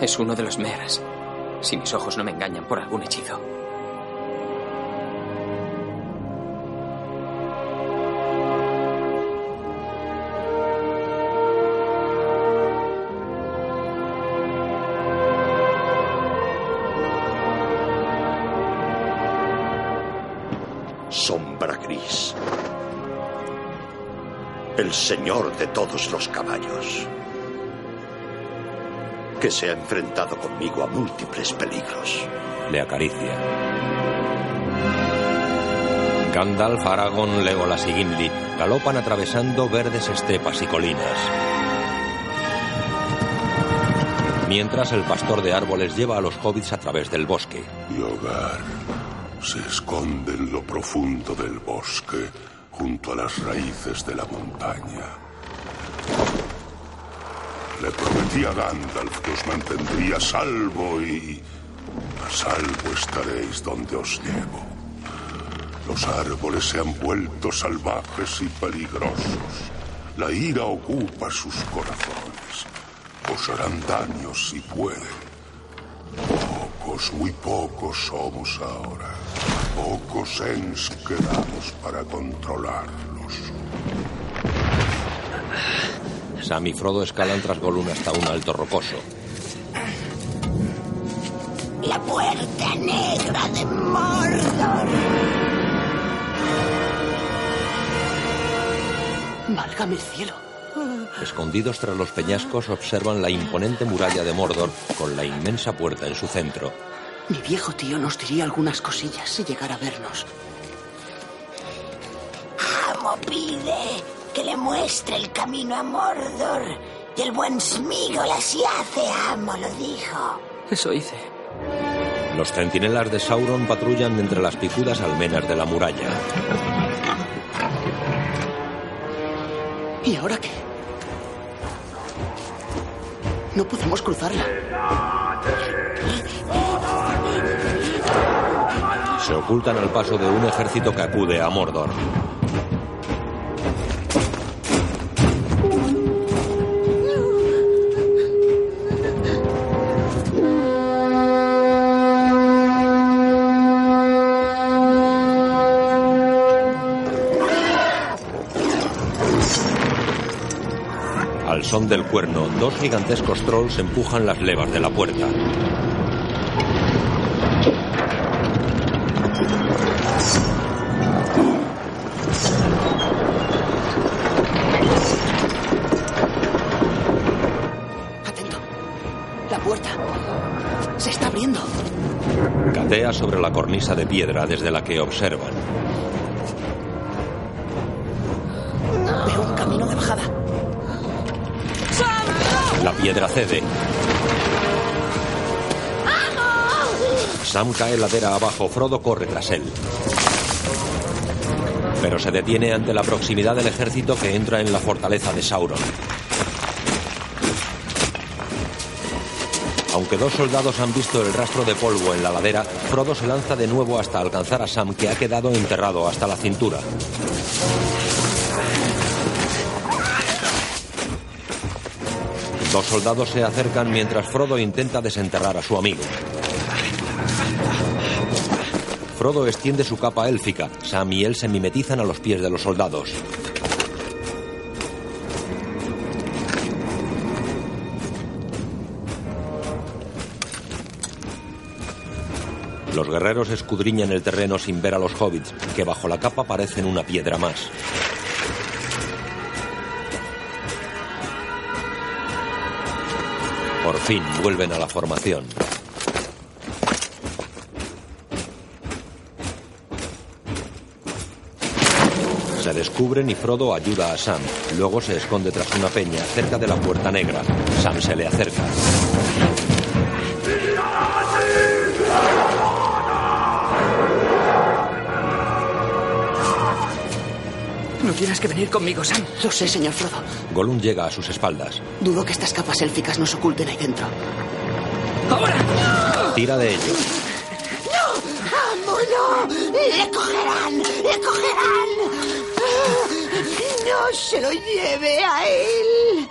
Es uno de los meras. Si mis ojos no me engañan por algún hechizo. Señor de todos los caballos. Que se ha enfrentado conmigo a múltiples peligros. Le acaricia. Gandalf, Aragorn, Legolas y Gimli galopan atravesando verdes estepas y colinas. Mientras el pastor de árboles lleva a los hobbits a través del bosque. Mi hogar se esconde en lo profundo del bosque, junto a las raíces de la montaña. Le prometí a Gandalf que os mantendría salvo y a salvo estaréis donde os llevo. Los árboles se han vuelto salvajes y peligrosos. La ira ocupa sus corazones. Os harán daño si pueden. Pocos, muy pocos somos ahora. Pocos ens quedamos para controlarlos. Sam y Frodo escalan tras Gollum hasta un alto rocoso. La puerta negra de Mordor. Válgame el cielo. Escondidos tras los peñascos observan la imponente muralla de Mordor con la inmensa puerta en su centro. Mi viejo tío nos diría algunas cosillas si llegara a vernos. Amo pide que le muestre el camino a Mordor. Y el buen Smigol así hace, amo, lo dijo. Eso hice. Los centinelas de Sauron patrullan entre las picudas almenas de la muralla. ¿Y ahora qué? No podemos cruzarla. Se ocultan al paso de un ejército que acude a Mordor. Al son del cuerno, dos gigantescos trolls empujan las levas de la puerta. Cornisa de piedra desde la que observan. Veo un camino de bajada. La piedra cede. Sam cae ladera abajo. Frodo corre tras él. Pero se detiene ante la proximidad del ejército que entra en la fortaleza de Sauron. Aunque dos soldados han visto el rastro de polvo en la ladera, Frodo se lanza de nuevo hasta alcanzar a Sam, que ha quedado enterrado hasta la cintura. Dos soldados se acercan mientras Frodo intenta desenterrar a su amigo. Frodo extiende su capa élfica. Sam y él se mimetizan a los pies de los soldados. Los guerreros escudriñan el terreno sin ver a los hobbits, que bajo la capa parecen una piedra más. Por fin vuelven a la formación. Se descubren y Frodo ayuda a Sam. Luego se esconde tras una peña cerca de la puerta negra. Sam se le acerca. Tienes que venir conmigo, Sam. Lo sé, señor Frodo. Gollum llega a sus espaldas. Dudo que estas capas élficas nos oculten ahí dentro. Tira de ellos. ¡No! ¡Amo, ¡No! ¡Le cogerán! ¡Le cogerán! ¡No se lo lleve a él!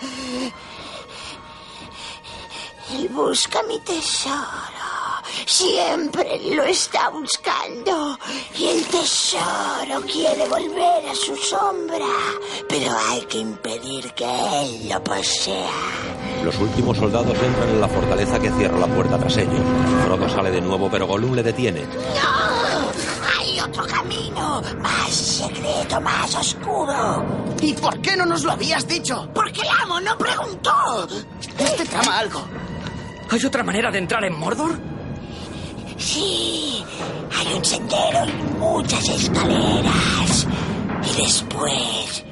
Él busca mi tesoro. Siempre lo está buscando. Y el tesoro quiere volver a su sombra. Pero hay que impedir que él lo posea. Los últimos soldados entran en la fortaleza que cierra la puerta tras ellos. Frodo sale de nuevo, pero Gollum le detiene. ¡No! Hay otro camino. Más secreto, más oscuro. ¿Y por qué no nos lo habías dicho? Porque el amo no preguntó. Este trama algo. ¿Hay otra manera de entrar en Mordor? Sí, hay un sendero y muchas escaleras. Y después,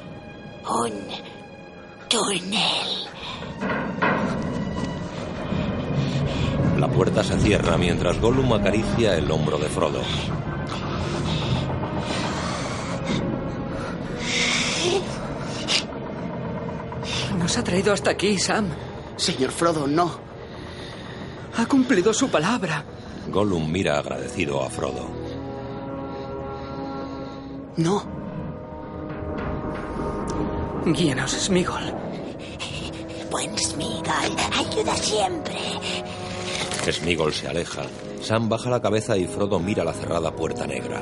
un túnel. La puerta se cierra mientras Gollum acaricia el hombro de Frodo. Nos ha traído hasta aquí, Sam. Señor Frodo, no. Ha cumplido su palabra. Gollum mira agradecido a Frodo. No. Guíanos, Smigol. Buen Smigol, ayuda siempre. Smigol se aleja. Sam baja la cabeza y Frodo mira la cerrada puerta negra.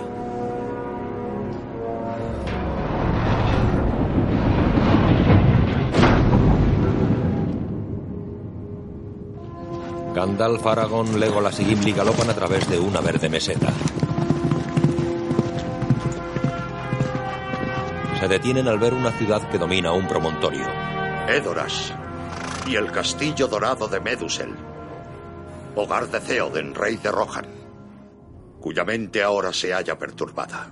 Gandalf, Aragorn, Legolas y Gimli galopan a través de una verde meseta. Se detienen al ver una ciudad que domina un promontorio. Edoras y el castillo dorado de Medusel, hogar de Theoden, rey de Rohan, cuya mente ahora se halla perturbada.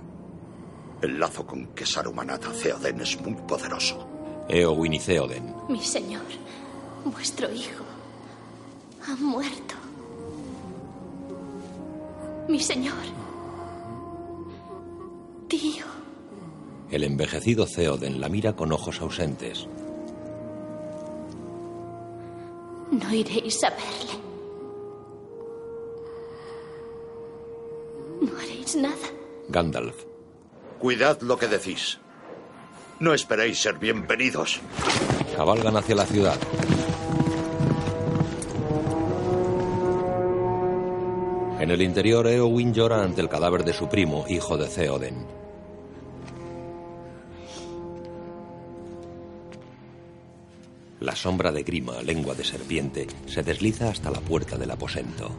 El lazo con que Saruman ata a Theoden es muy poderoso. Eowyn y Theoden. Mi señor, vuestro hijo, ha muerto. Mi señor. Tío. El envejecido Theoden la mira con ojos ausentes. No iréis a verle. No haréis nada. Gandalf. Cuidad lo que decís. No esperéis ser bienvenidos. Cabalgan hacia la ciudad. En el interior, Eowyn llora ante el cadáver de su primo, hijo de Theoden. La sombra de Grima, lengua de serpiente, se desliza hasta la puerta del aposento.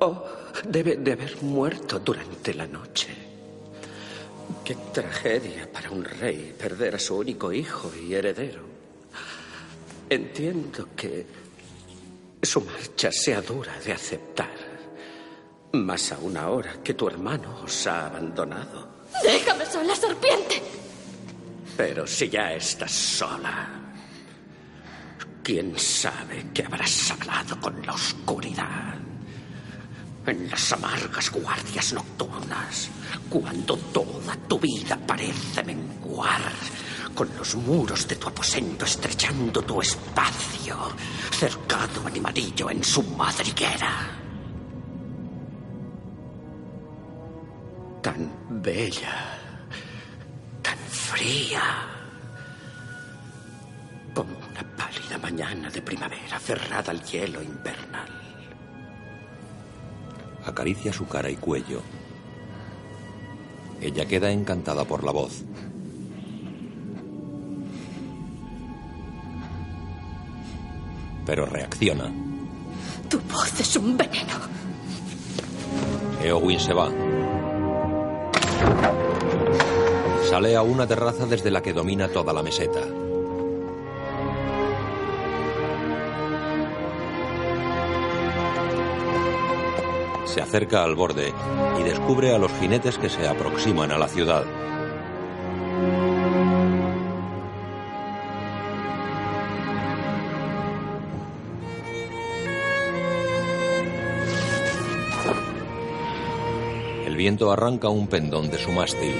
Oh, debe de haber muerto durante la noche. Qué tragedia para un rey perder a su único hijo y heredero. Entiendo que su marcha sea dura de aceptar. Más aún ahora que tu hermano os ha abandonado. Déjame sola, serpiente. Pero si ya estás sola, quién sabe qué habrás hablado con la oscuridad. En las amargas guardias nocturnas, cuando toda tu vida parece menguar, con los muros de tu aposento estrechando tu espacio, cercado animalillo en su madriguera. Tan bella, tan fría, como una pálida mañana de primavera cerrada al hielo invernal. Acaricia su cara y cuello. Ella queda encantada por la voz. Pero reacciona. Tu voz es un veneno. Eowyn se va. Sale a una terraza desde la que domina toda la meseta. Se acerca al borde y descubre a los jinetes que se aproximan a la ciudad. Viento arranca un pendón de su mástil.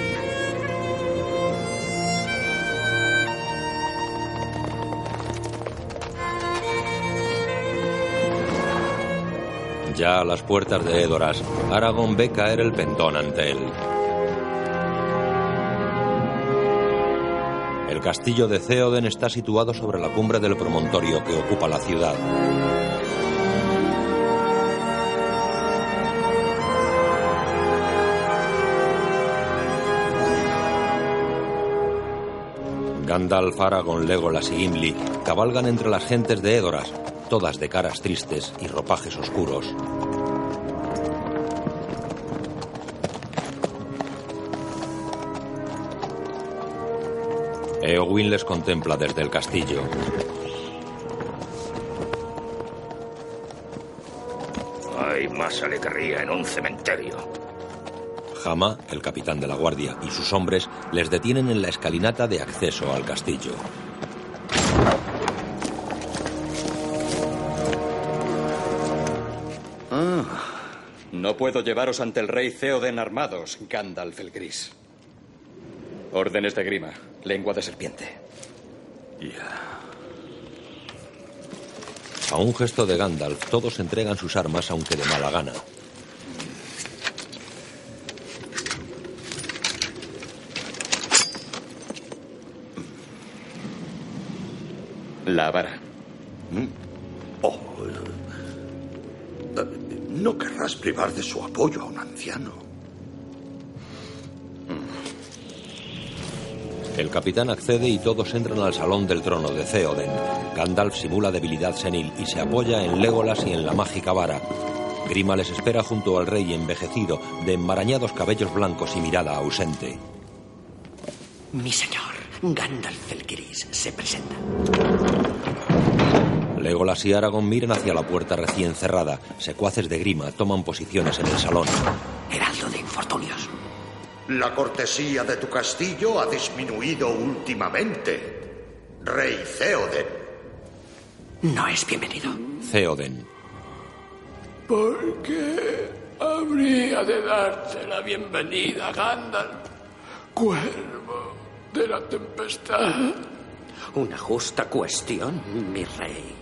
Ya a las puertas de Edoras, Aragorn ve caer el pentón ante él. El castillo de Theoden está situado sobre la cumbre del promontorio que ocupa la ciudad. Gandalf, Aragorn, Legolas y Gimli cabalgan entre las gentes de Edoras, todas de caras tristes y ropajes oscuros. Eowyn les contempla desde el castillo. Hay más alegría en un cementerio. El capitán de la guardia, y sus hombres les detienen en la escalinata de acceso al castillo. Ah, no puedo llevaros ante el rey Theoden armados, Gandalf el Gris. Órdenes de grima, lengua de serpiente. A un gesto de Gandalf, todos entregan sus armas, aunque de mala gana. La vara. Oh, eh, no querrás privar de su apoyo a un anciano. El capitán accede y todos entran al salón del trono de Theoden. Gandalf simula debilidad senil y se apoya en Legolas y en la mágica vara. Grima les espera junto al rey envejecido, de enmarañados cabellos blancos y mirada ausente. Mi señor, Gandalf el Gris, se presenta. Legolas y Aragorn miran hacia la puerta recién cerrada. Secuaces de Grima toman posiciones en el salón. Heraldo de infortunios. La cortesía de tu castillo ha disminuido últimamente. Rey Theoden. No es bienvenido. Theoden. ¿Por qué habría de darte la bienvenida, Gandalf? Cuervo de la tempestad. Una justa cuestión, mi rey.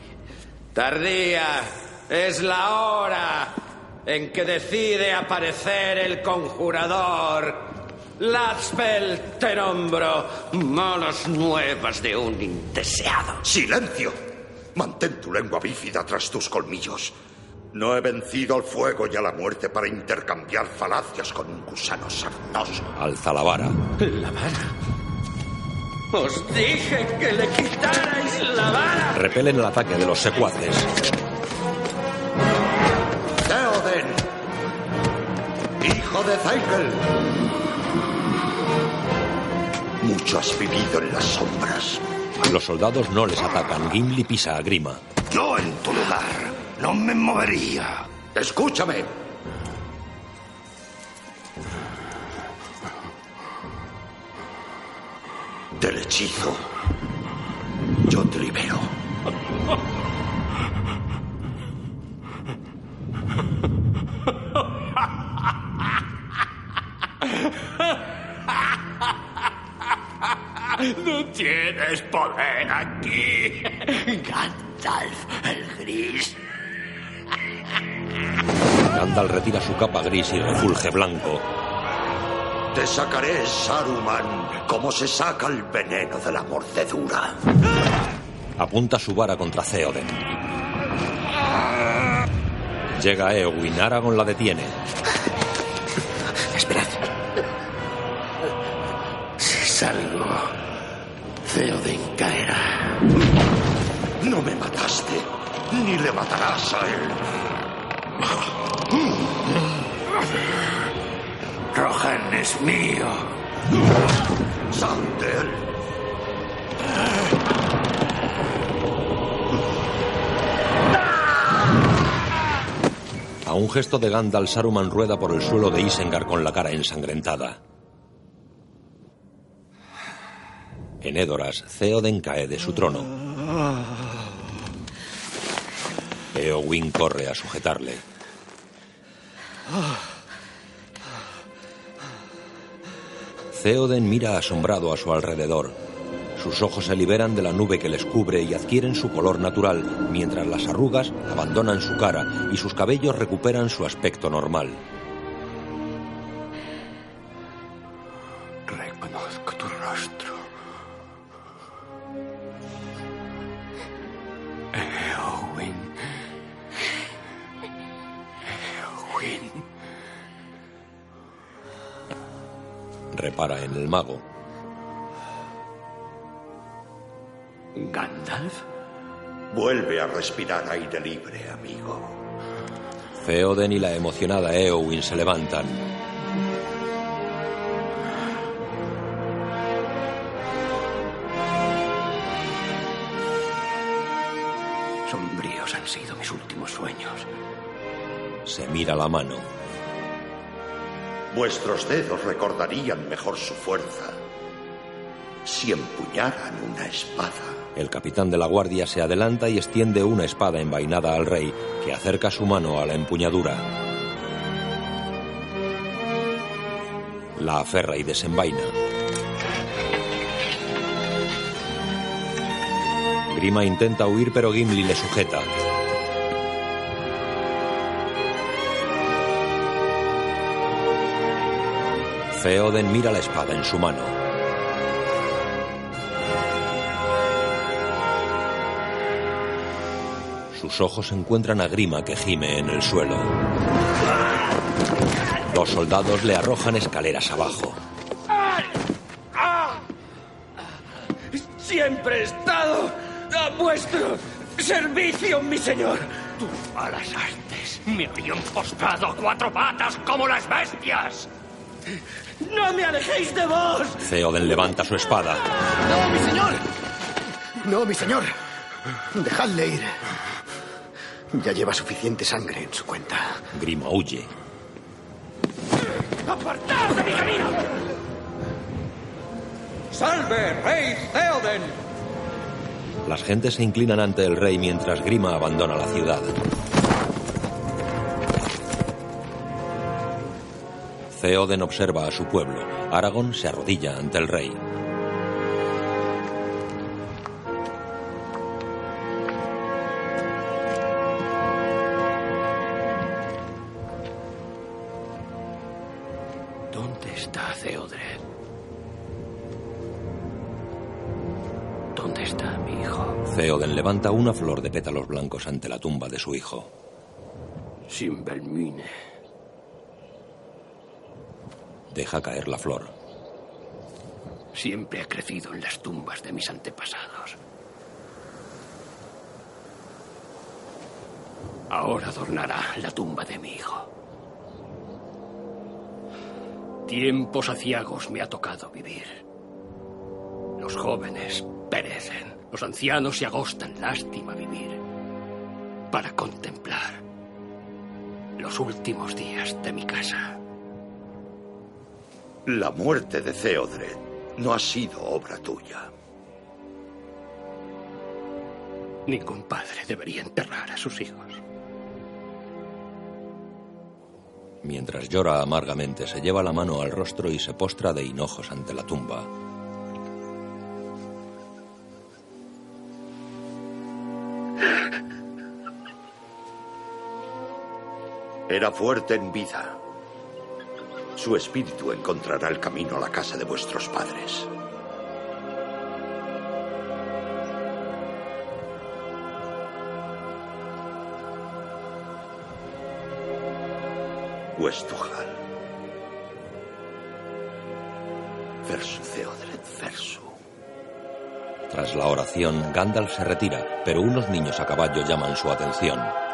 Tardía es la hora en que decide aparecer el conjurador. Laspel, te nombro. Malas nuevas de un indeseado. ¡Silencio! Mantén tu lengua bífida tras tus colmillos. No he vencido al fuego y a la muerte para intercambiar falacias con un gusano sarnoso. Alza la vara. La vara. Os dije que le quitarais la vara. Repelen el ataque de los secuaces. Theoden, hijo de Zaikl. Mucho has vivido en las sombras. Los soldados no les atacan. Gimli pisa a Grima. Yo en tu lugar no me movería. Escúchame. Hechizo, yo te libero. No tienes poder aquí. Gandalf el Gris. Gandalf retira su capa gris y refulge blanco. Te sacaré, Saruman, como se saca el veneno de la mordedura. Apunta su vara contra Theoden. Llega Eowyn, Aragorn la detiene. Esperad. Si salgo, Theoden caerá. No me mataste, ni le matarás a él. Rohan es mío. Sal de él. A un gesto de Gandalf, Saruman rueda por el suelo de Isengard con la cara ensangrentada. En Edoras, Theoden cae de su trono. Eowyn corre a sujetarle. Theoden mira asombrado a su alrededor. Sus ojos se liberan de la nube que les cubre y adquieren su color natural, mientras las arrugas abandonan su cara y sus cabellos recuperan su aspecto normal. Reconozco tu rostro. Eowyn. Eowyn. Repara en el mago. ¿Gandalf? Vuelve a respirar aire libre, amigo. Theoden y la emocionada Eowyn se levantan. Sombríos han sido mis últimos sueños. Se mira la mano. Vuestros dedos recordarían mejor su fuerza si empuñaran una espada. El capitán de la guardia se adelanta y extiende una espada envainada al rey, que acerca su mano a la empuñadura. La aferra y desenvaina. Grima intenta huir, pero Gimli le sujeta. Theoden mira la espada en su mano. Sus ojos encuentran a Grima que gime en el suelo. Los soldados le arrojan escaleras abajo. Siempre he estado a vuestro servicio, mi señor. Tus malas artes me habrían postrado a cuatro patas como las bestias. ¡No me alejéis de vos! Theoden levanta su espada. ¡No, mi señor! No, mi señor. Dejadle ir. Ya lleva suficiente sangre en su cuenta. Grima huye. ¡Apartaos de mi camino! ¡Salve, rey Theoden! Las gentes se inclinan ante el rey mientras Grima abandona la ciudad. Theoden observa a su pueblo. Aragorn se arrodilla ante el rey. ¿Dónde está Theodred? ¿Dónde está mi hijo? Theoden levanta una flor de pétalos blancos ante la tumba de su hijo. Sin Belmine. Deja caer la flor. Siempre ha crecido en las tumbas de mis antepasados. Ahora adornará la tumba de mi hijo. Tiempos aciagos me ha tocado vivir. Los jóvenes perecen, los ancianos se agostan. Lástima vivir para contemplar los últimos días de mi casa. La muerte de Theodred no ha sido obra tuya. Ningún padre debería enterrar a sus hijos. Mientras llora amargamente, se lleva la mano al rostro y se postra de hinojos ante la tumba. Era fuerte en vida. Su espíritu encontrará el camino a la casa de vuestros padres. Westuhal. Versu Theodred Versu. Tras la oración, Gandalf se retira, pero unos niños a caballo llaman su atención.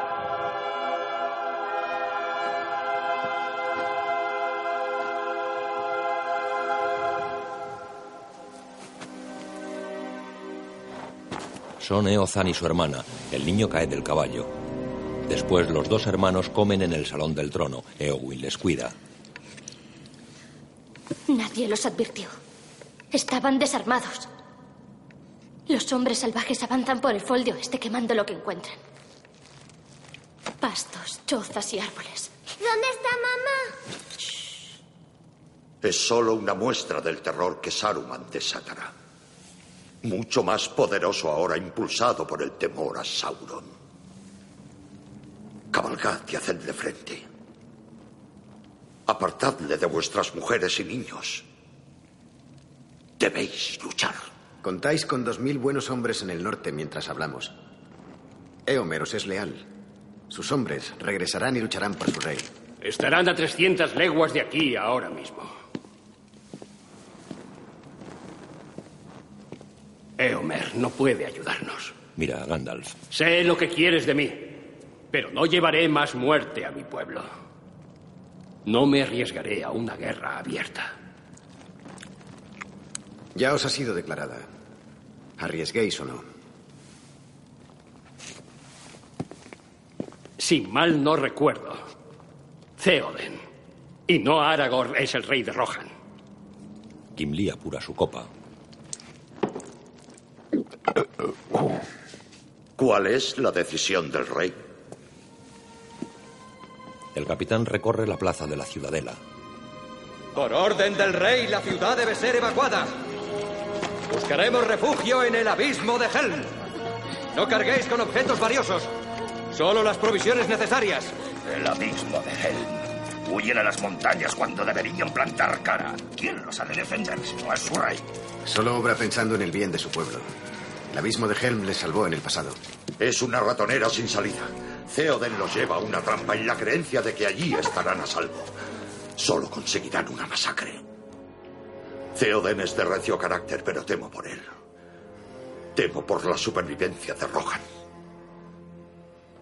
Son Eozan y su hermana. El niño cae del caballo. Después los dos hermanos comen en el salón del trono. Eowyn les cuida. Nadie los advirtió. Estaban desarmados. Los hombres salvajes avanzan por el folde oeste quemando lo que encuentran. Pastos, chozas y árboles. ¿Dónde está mamá? Es solo una muestra del terror que Saruman desatará. Mucho más poderoso ahora, impulsado por el temor a Sauron. Cabalgad y hacedle frente. Apartadle de vuestras mujeres y niños. Debéis luchar. Contáis con dos mil buenos hombres en el norte mientras hablamos. Eomer os es leal. Sus hombres regresarán y lucharán por su rey. Estarán a 300 leguas de aquí ahora mismo. Eomer no puede ayudarnos. Mira Gandalf. Sé lo que quieres de mí, pero no llevaré más muerte a mi pueblo. No me arriesgaré a una guerra abierta. Ya os ha sido declarada. Arriesguéis o no. Si mal no recuerdo, Theoden y no Aragorn es el rey de Rohan. Gimli apura su copa. ¿Cuál es la decisión del rey? El capitán recorre la plaza de la ciudadela. Por orden del rey, la ciudad debe ser evacuada. Buscaremos refugio en el abismo de Helm. No carguéis con objetos valiosos. Solo las provisiones necesarias. El abismo de Helm. Huyen a las montañas cuando deberían plantar cara. ¿Quién los ha de defender si no es su rey? Solo obra pensando en el bien de su pueblo. El abismo de Helm les salvó en el pasado. Es una ratonera sin salida. Theoden los lleva a una trampa en la creencia de que allí estarán a salvo. Solo conseguirán una masacre. Theoden es de recio carácter, pero temo por él. Temo por la supervivencia de Rohan.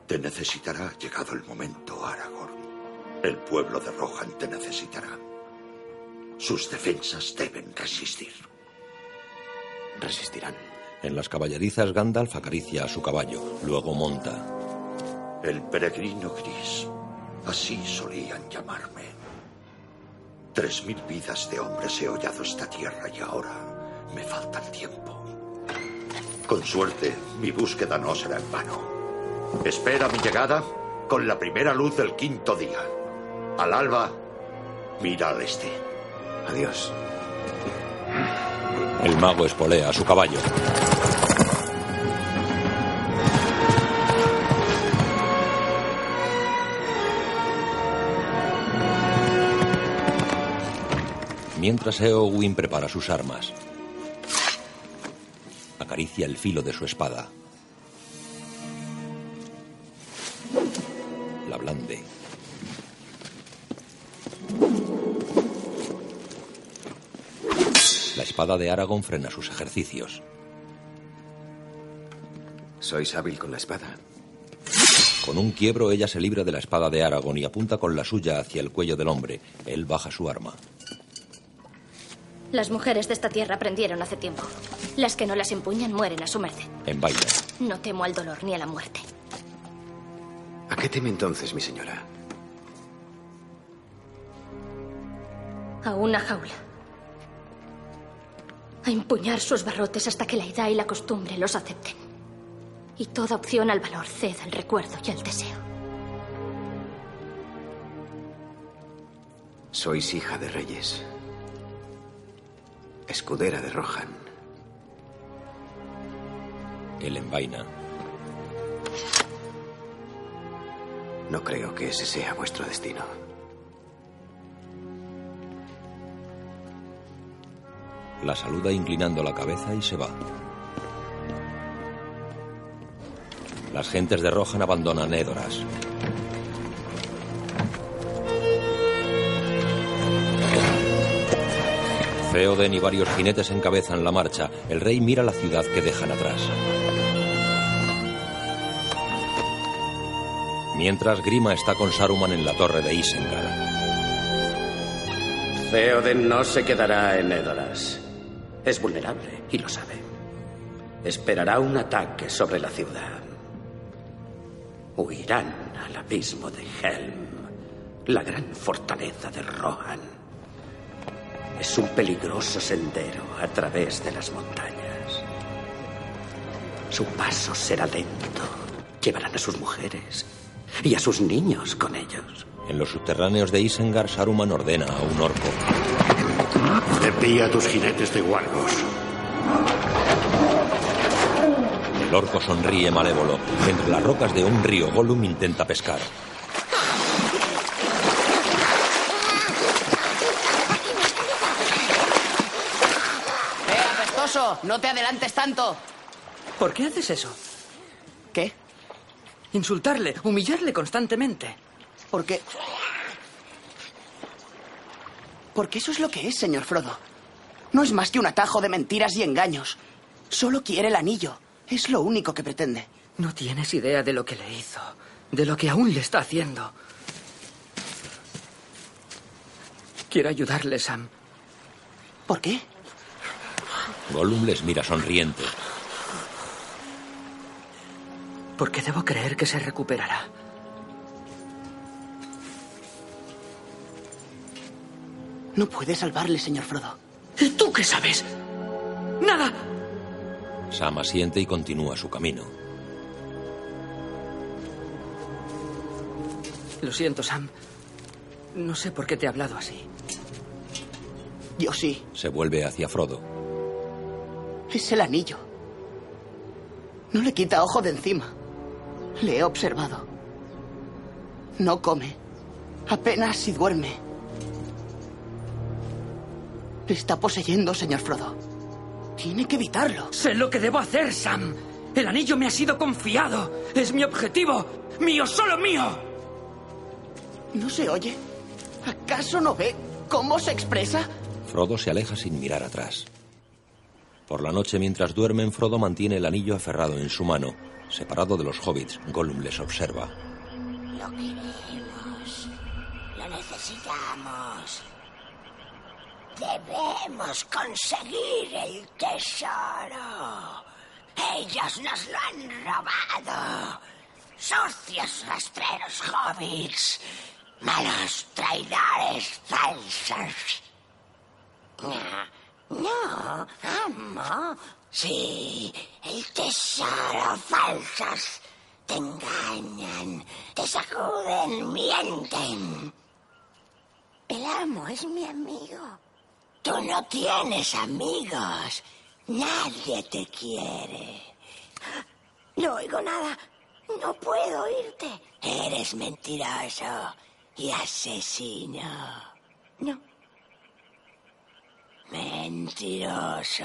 Te necesitará llegado el momento, Aragorn. El pueblo de Rohan te necesitará. Sus defensas deben resistir. Resistirán. En las caballerizas Gandalf acaricia a su caballo, luego monta. El peregrino gris. Así solían llamarme. Tres mil vidas de hombres he hollado esta tierra y ahora me falta el tiempo. Con suerte, mi búsqueda no será en vano. Espera mi llegada con la primera luz del quinto día. Al alba, mira al este. Adiós. El mago espolea a su caballo. Mientras Eowyn prepara sus armas, acaricia el filo de su espada. La blande. La espada de Aragón frena sus ejercicios. ¿Sois hábil con la espada? Con un quiebro ella se libra de la espada de Aragón y apunta con la suya hacia el cuello del hombre. Él baja su arma. Las mujeres de esta tierra aprendieron hace tiempo. Las que no las empuñan mueren a su merced. En baile. No temo al dolor ni a la muerte. ¿A qué teme entonces, mi señora? A una jaula. A empuñar sus barrotes hasta que la edad y la costumbre los acepten. Y toda opción al valor ceda al recuerdo y al deseo. Sois hija de reyes. Escudera de Rohan. Él envaina. No creo que ese sea vuestro destino. La saluda inclinando la cabeza y se va. Las gentes de Rohan abandonan Édoras. Theoden y varios jinetes encabezan la marcha. El rey mira la ciudad que dejan atrás. Mientras Grima está con Saruman en la torre de Isengard. Theoden no se quedará en Edoras. Es vulnerable y lo sabe. Esperará un ataque sobre la ciudad. Huirán al abismo de Helm, la gran fortaleza de Rohan. Es un peligroso sendero a través de las montañas. Su paso será lento. Llevarán a sus mujeres y a sus niños con ellos. En los subterráneos de Isengard, Saruman ordena a un orco. Envía a tus jinetes de guardos. El orco sonríe malévolo. Entre las rocas de un río, Gollum intenta pescar. ¡Eh, apestoso! ¡No te adelantes tanto! ¿Por qué haces eso? ¿Qué? Insultarle, humillarle constantemente. Porque... Porque eso es lo que es, señor Frodo. No es más que un atajo de mentiras y engaños. Solo quiere el anillo. Es lo único que pretende. No tienes idea de lo que le hizo, de lo que aún le está haciendo. Quiero ayudarle, Sam. ¿Por qué? Gollum les mira sonriente. Porque debo creer que se recuperará. No puede salvarle, señor Frodo. ¿Y tú qué sabes? ¡Nada! Sam asiente y continúa su camino. Lo siento, Sam. No sé por qué te he hablado así. Yo sí. Se vuelve hacia Frodo. Es el anillo. No le quita ojo de encima. Le he observado. No come. Apenas si duerme. Le está poseyendo, señor Frodo. Tiene que evitarlo. Sé lo que debo hacer, Sam. El anillo me ha sido confiado. Es mi objetivo. Mío, solo mío. ¿No se oye? ¿Acaso no ve cómo se expresa? Frodo se aleja sin mirar atrás. Por la noche, mientras duermen, Frodo mantiene el anillo aferrado en su mano. Separado de los hobbits, Gollum les observa. Lo queremos. Debemos conseguir el tesoro. Ellos nos lo han robado. Sucios rastreros hobbits. Malos traidores falsos. No, amo. Sí, el tesoro falsos. Te engañan, te sacuden, mienten. El amo es mi amigo. Tú no tienes amigos. Nadie te quiere. No oigo nada. No puedo oírte. Eres mentiroso y asesino. No. Mentiroso.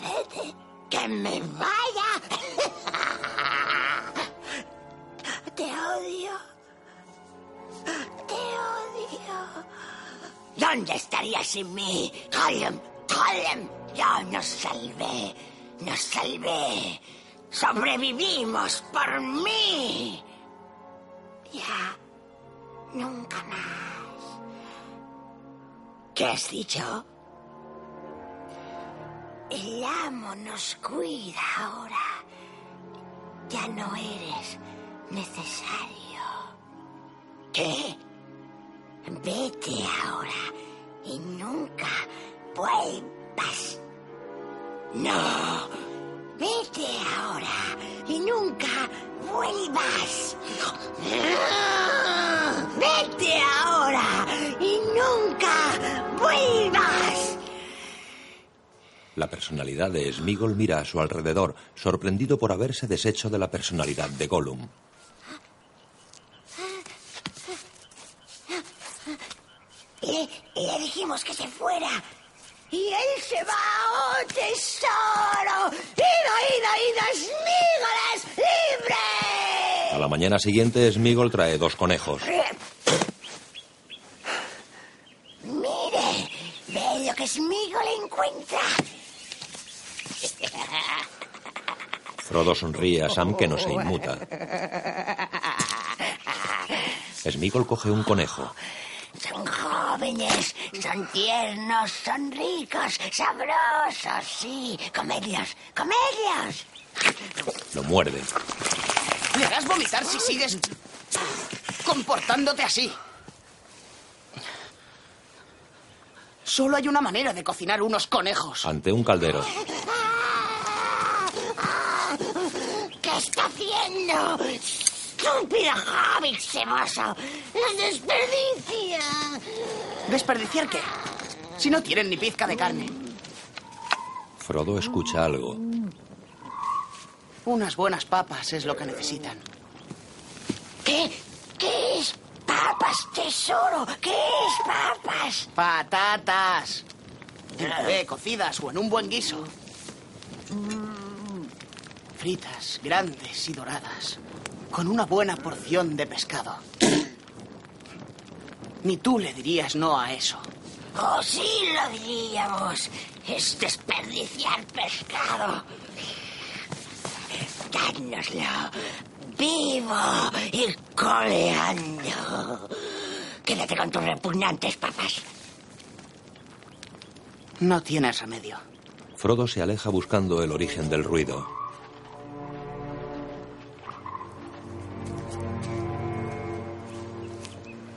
Vete, que me vaya. Te odio. Te odio. ¿Dónde estarías sin mí? Gollum, Gollum. Yo nos salvé. Nos salvé. Sobrevivimos por mí. Ya. Nunca más. ¿Qué has dicho? El amo nos cuida ahora. Ya no eres necesario. ¿Qué? Vete ahora y nunca vuelvas. No. Vete ahora y nunca vuelvas. Vete ahora y nunca vuelvas. La personalidad de Smigol mira a su alrededor, sorprendido por haberse deshecho de la personalidad de Gollum. Le, le dijimos que se fuera. Y él se va, oh tesoro. ¡Ida, ida, ida, Smígoles, libre! A la mañana siguiente, Smigol trae dos conejos. Mire, ve lo que Smigol encuentra. Frodo sonríe a Sam que no se inmuta. Smigol coge un conejo. Son jóvenes, son tiernos, son ricos, sabrosos, sí. Comedios, comedios. Lo muerde. Le harás vomitar si sigues comportándote así. Solo hay una manera de cocinar unos conejos. Ante un caldero. ¿Qué está haciendo? ¡Estúpido hobbit ceboso! ¡Los desperdicia! ¿Desperdiciar qué? Si no tienen ni pizca de carne. Frodo escucha algo. Unas buenas papas es lo que necesitan. ¿Qué? ¿Qué es papas, tesoro? ¿Qué es papas? Patatas. En puré, cocidas o en un buen guiso. Fritas, grandes y doradas. Con una buena porción de pescado. Ni tú le dirías no a eso. Oh, sí lo diríamos. Es desperdiciar pescado. Dánoslo vivo y coleando. Quédate con tus repugnantes papas. No tienes remedio. Frodo se aleja buscando el origen del ruido.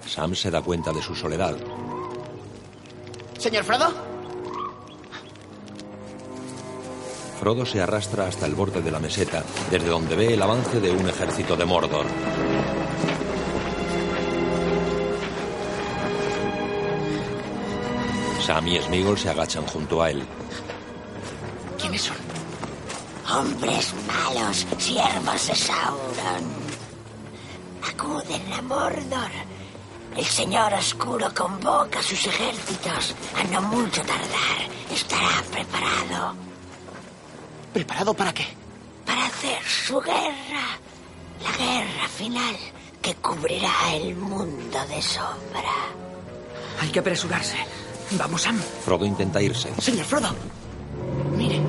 Sam se da cuenta de su soledad. Señor Frodo, Frodo se arrastra hasta el borde de la meseta, desde donde ve el avance de un ejército de Mordor. Sam y Smigol se agachan junto a él. ¿quiénes son? Hombres malos, siervos de Sauron. Acuden a Mordor. El Señor Oscuro convoca a sus ejércitos. A no mucho tardar, estará preparado ¿Preparado para qué? para hacer su guerra. La guerra final que cubrirá el mundo de sombra. Hay que apresurarse. Vamos, Sam. Frodo intenta irse. Señor Frodo, mire.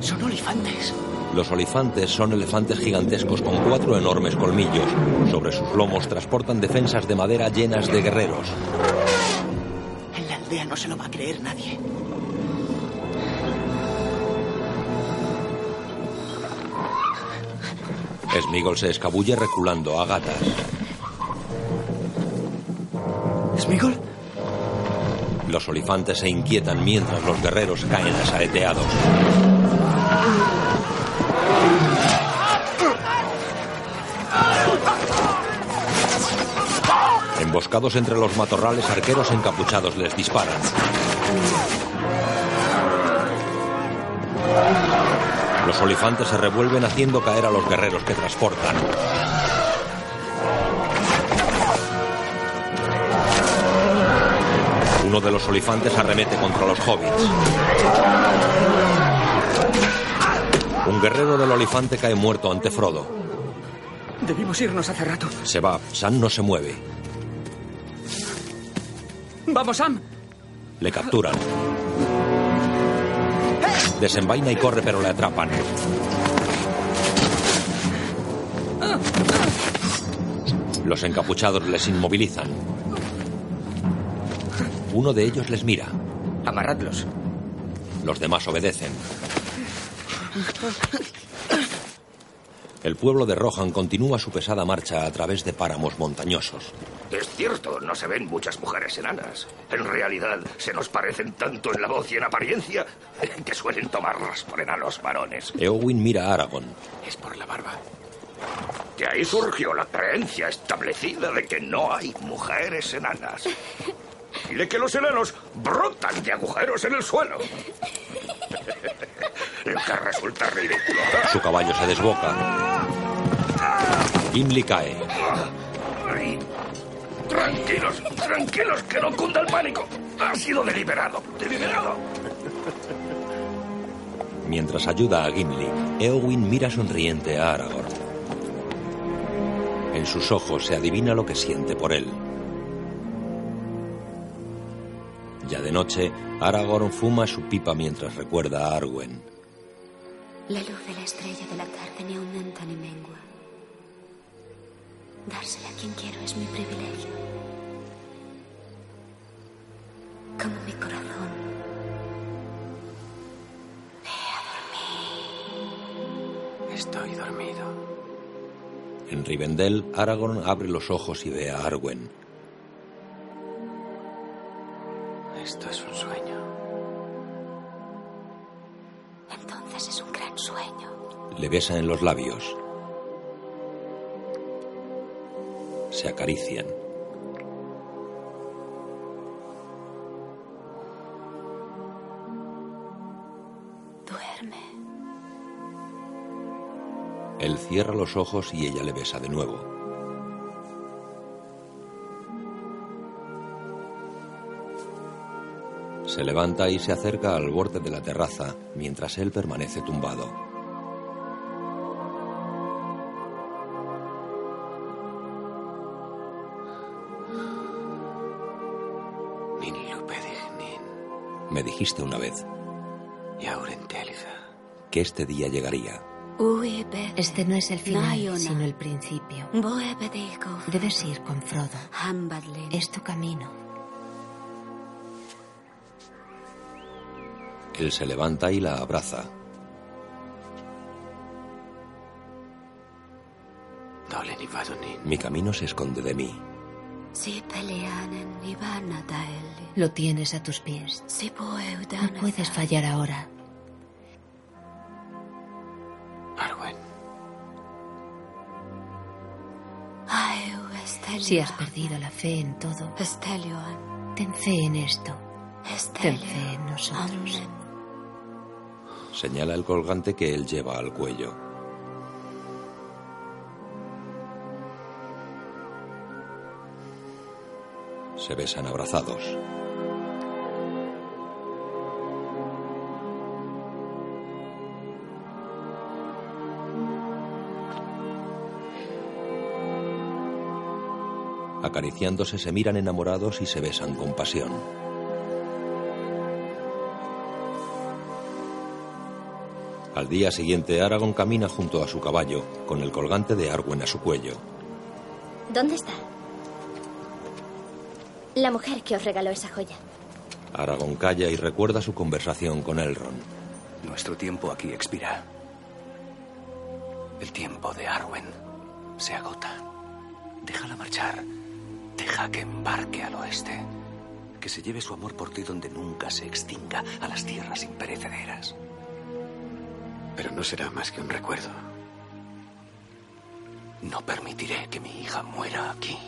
Son olifantes. Los olifantes son elefantes gigantescos con cuatro enormes colmillos. Sobre sus lomos transportan defensas de madera llenas de guerreros. En la aldea no se lo va a creer nadie. Smigol se escabulle reculando a gatas. ¿Smigol? Los olifantes se inquietan mientras los guerreros caen asaeteados. Emboscados entre los matorrales, arqueros encapuchados les disparan. Los olifantes se revuelven haciendo caer a los guerreros que transportan. Uno de los olifantes arremete contra los hobbits. Un guerrero del olifante cae muerto ante Frodo. Debimos irnos hace rato. Se va. Sam no se mueve. Vamos, Sam. Le capturan. Desenvaina y corre, pero le atrapan. Los encapuchados les inmovilizan. Uno de ellos les mira. Amarradlos. Los demás obedecen. El pueblo de Rohan continúa su pesada marcha a través de páramos montañosos. Es cierto, no se ven muchas mujeres enanas. En realidad, se nos parecen tanto en la voz y en apariencia que suelen tomarlas por enanos varones. Eowyn mira a Aragorn. Es por la barba. De ahí surgió la creencia establecida de que no hay mujeres enanas. Y de que los enanos brotan de agujeros en el suelo. Lo que resulta ridículo. Su caballo se desboca. Gimli cae. Tranquilos, tranquilos, que no cunda el pánico. Ha sido deliberado, deliberado. Mientras ayuda a Gimli, Eowyn mira sonriente a Aragorn. En sus ojos se adivina lo que siente por él. Ya de noche, Aragorn fuma su pipa mientras recuerda a Arwen. La luz de la estrella de la tarde ni aumenta ni mengua. Dársela a quien quiero es mi privilegio. Como mi corazón. Estoy dormido. En Rivendell, Aragorn abre los ojos y ve a Arwen. Esto es un sueño. Entonces es un gran sueño. Le besa en los labios. Se acarician. Duerme. Él cierra los ojos y ella le besa de nuevo. Se levanta y se acerca al borde de la terraza mientras él permanece tumbado. Me dijiste una vez que este día llegaría. Este no es el final, sino el principio. Debes ir con Frodo. Es tu camino. Él se levanta y la abraza. Mi camino se esconde de mí. Lo tienes a tus pies. No puedes fallar ahora. Si has perdido la fe en todo, ten fe en esto. Ten fe en nosotros. Señala el colgante que él lleva al cuello. Se besan abrazados. Acariciándose se miran enamorados y se besan con pasión. Al día siguiente, Aragón camina junto a su caballo, con el colgante de Arwen a su cuello. ¿Dónde está? La mujer que os regaló esa joya. Aragón calla y recuerda su conversación con Elrond. Nuestro tiempo aquí expira. El tiempo de Arwen se agota. Déjala marchar. Deja que embarque al oeste. Que se lleve su amor por ti donde nunca se extinga, a las tierras imperecederas. Pero no será más que un recuerdo. No permitiré que mi hija muera aquí.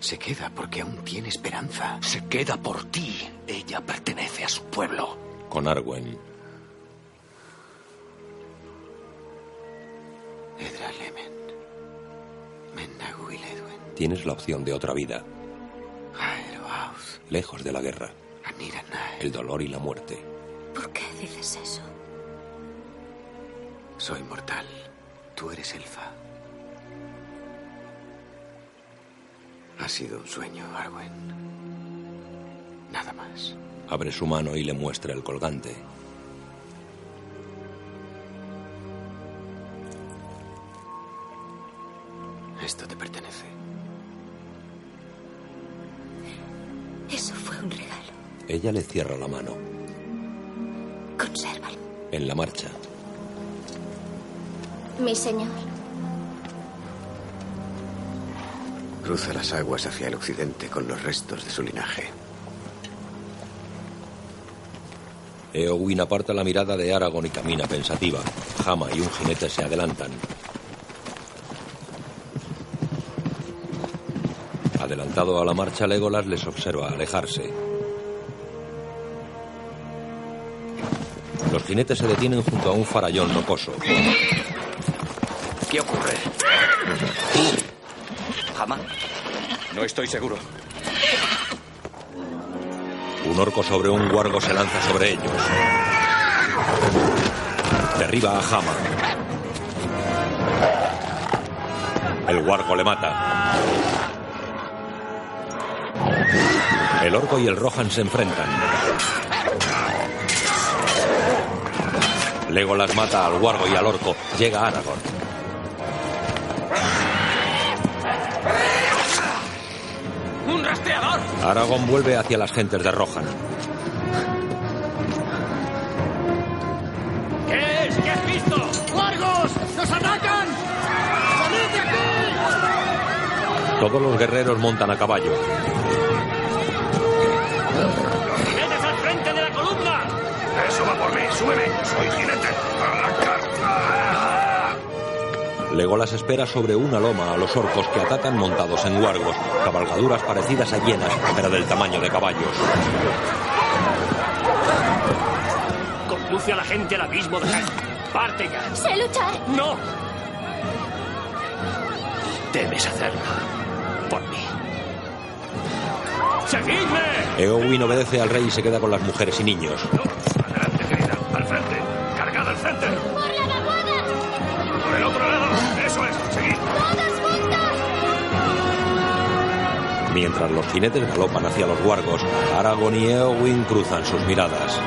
Se queda porque aún tiene esperanza. Se queda por ti. Ella pertenece a su pueblo. Con Arwen. Tienes la opción de otra vida. Lejos de la guerra. Aniranae. El dolor y la muerte. ¿Por qué dices eso? Soy mortal. Tú eres elfa. Ha sido un sueño, Arwen. Nada más. Abre su mano y le muestra el colgante. Esto te pertenece. Eso fue un regalo. Ella le cierra la mano. Consérvalo. En la marcha. Mi señor. Cruza las aguas hacia el occidente con los restos de su linaje. Eowyn aparta la mirada de Aragorn y camina pensativa. Jama y un jinete se adelantan. Adelantado a la marcha, Legolas les observa alejarse. Los jinetes se detienen junto a un farallón rocoso. ¿Qué ocurre? ¿Jama? No estoy seguro. Un orco sobre un guargo se lanza sobre ellos. Derriba a Jama. El guargo le mata. El orco y el Rohan se enfrentan. Legolas mata al guargo y al orco. Llega Aragorn. Aragorn vuelve hacia las gentes de Rohan. ¿Qué es? ¿Qué has visto? ¡Largos! ¡Nos atacan! ¡Salid de aquí! Todos los guerreros montan a caballo. ¡Jinetes al frente de la columna! Eso va por mí, súbeme. Soy jinete. Legolas espera sobre una loma a los orcos que atacan montados en guargos, cabalgaduras parecidas a hienas, pero del tamaño de caballos. Conduce a la gente al abismo de. ¡Parte ya! ¡Sé luchar! ¡No! Debes hacerlo. Por mí. ¡Seguidme! Eowyn obedece al rey y se queda con las mujeres y niños. Mientras los jinetes galopan hacia los guargos, Aragorn y Eowyn cruzan sus miradas.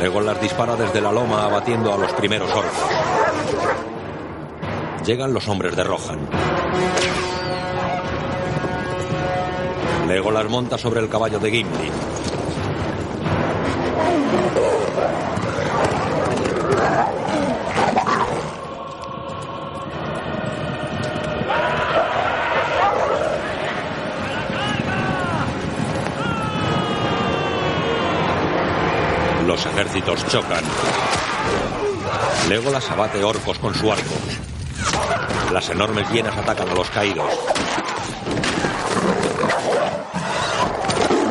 Legolas dispara desde la loma abatiendo a los primeros orcos. Llegan los hombres de Rohan. Legolas monta sobre el caballo de Gimli. Los ejércitos chocan. Legolas abate orcos con su arco. Las enormes hienas atacan a los caídos.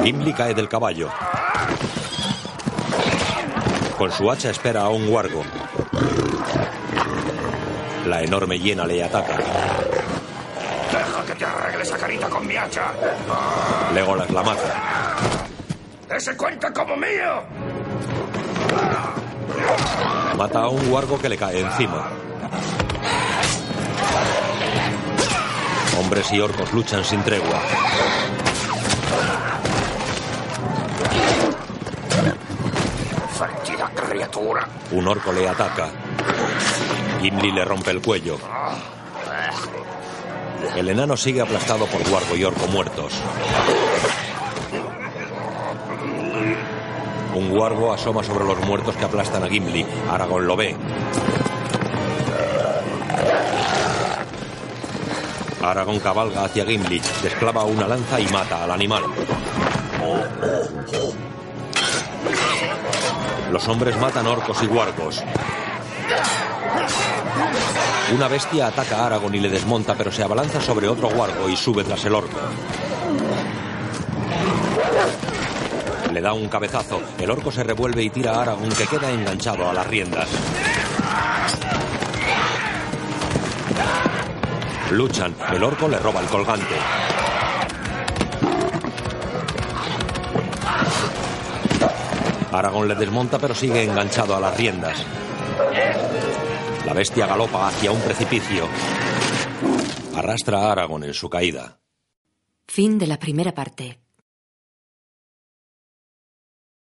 Gimli cae del caballo. Con su hacha espera a un guargo. La enorme hiena le ataca. Deja que te arregle esa carita con mi hacha. Legolas la mata. ¡Ese cuenta como mío! Mata a un guargo que le cae encima. Hombres y orcos luchan sin tregua. ¡Fértida criatura! Un orco le ataca. Gimli le rompe el cuello. El enano sigue aplastado por guargo y orco muertos. Un guargo asoma sobre los muertos que aplastan a Gimli. Aragorn lo ve. Aragorn cabalga hacia Gimli, desclava una lanza y mata al animal. Los hombres matan orcos y guargos. Una bestia ataca a Aragorn y le desmonta, pero se abalanza sobre otro guargo y sube tras el orco. Le da un cabezazo. El orco se revuelve y tira a Aragorn que queda enganchado a las riendas. Luchan. El orco le roba el colgante. Aragorn le desmonta pero sigue enganchado a las riendas. La bestia galopa hacia un precipicio. Arrastra a Aragorn en su caída. Fin de la primera parte.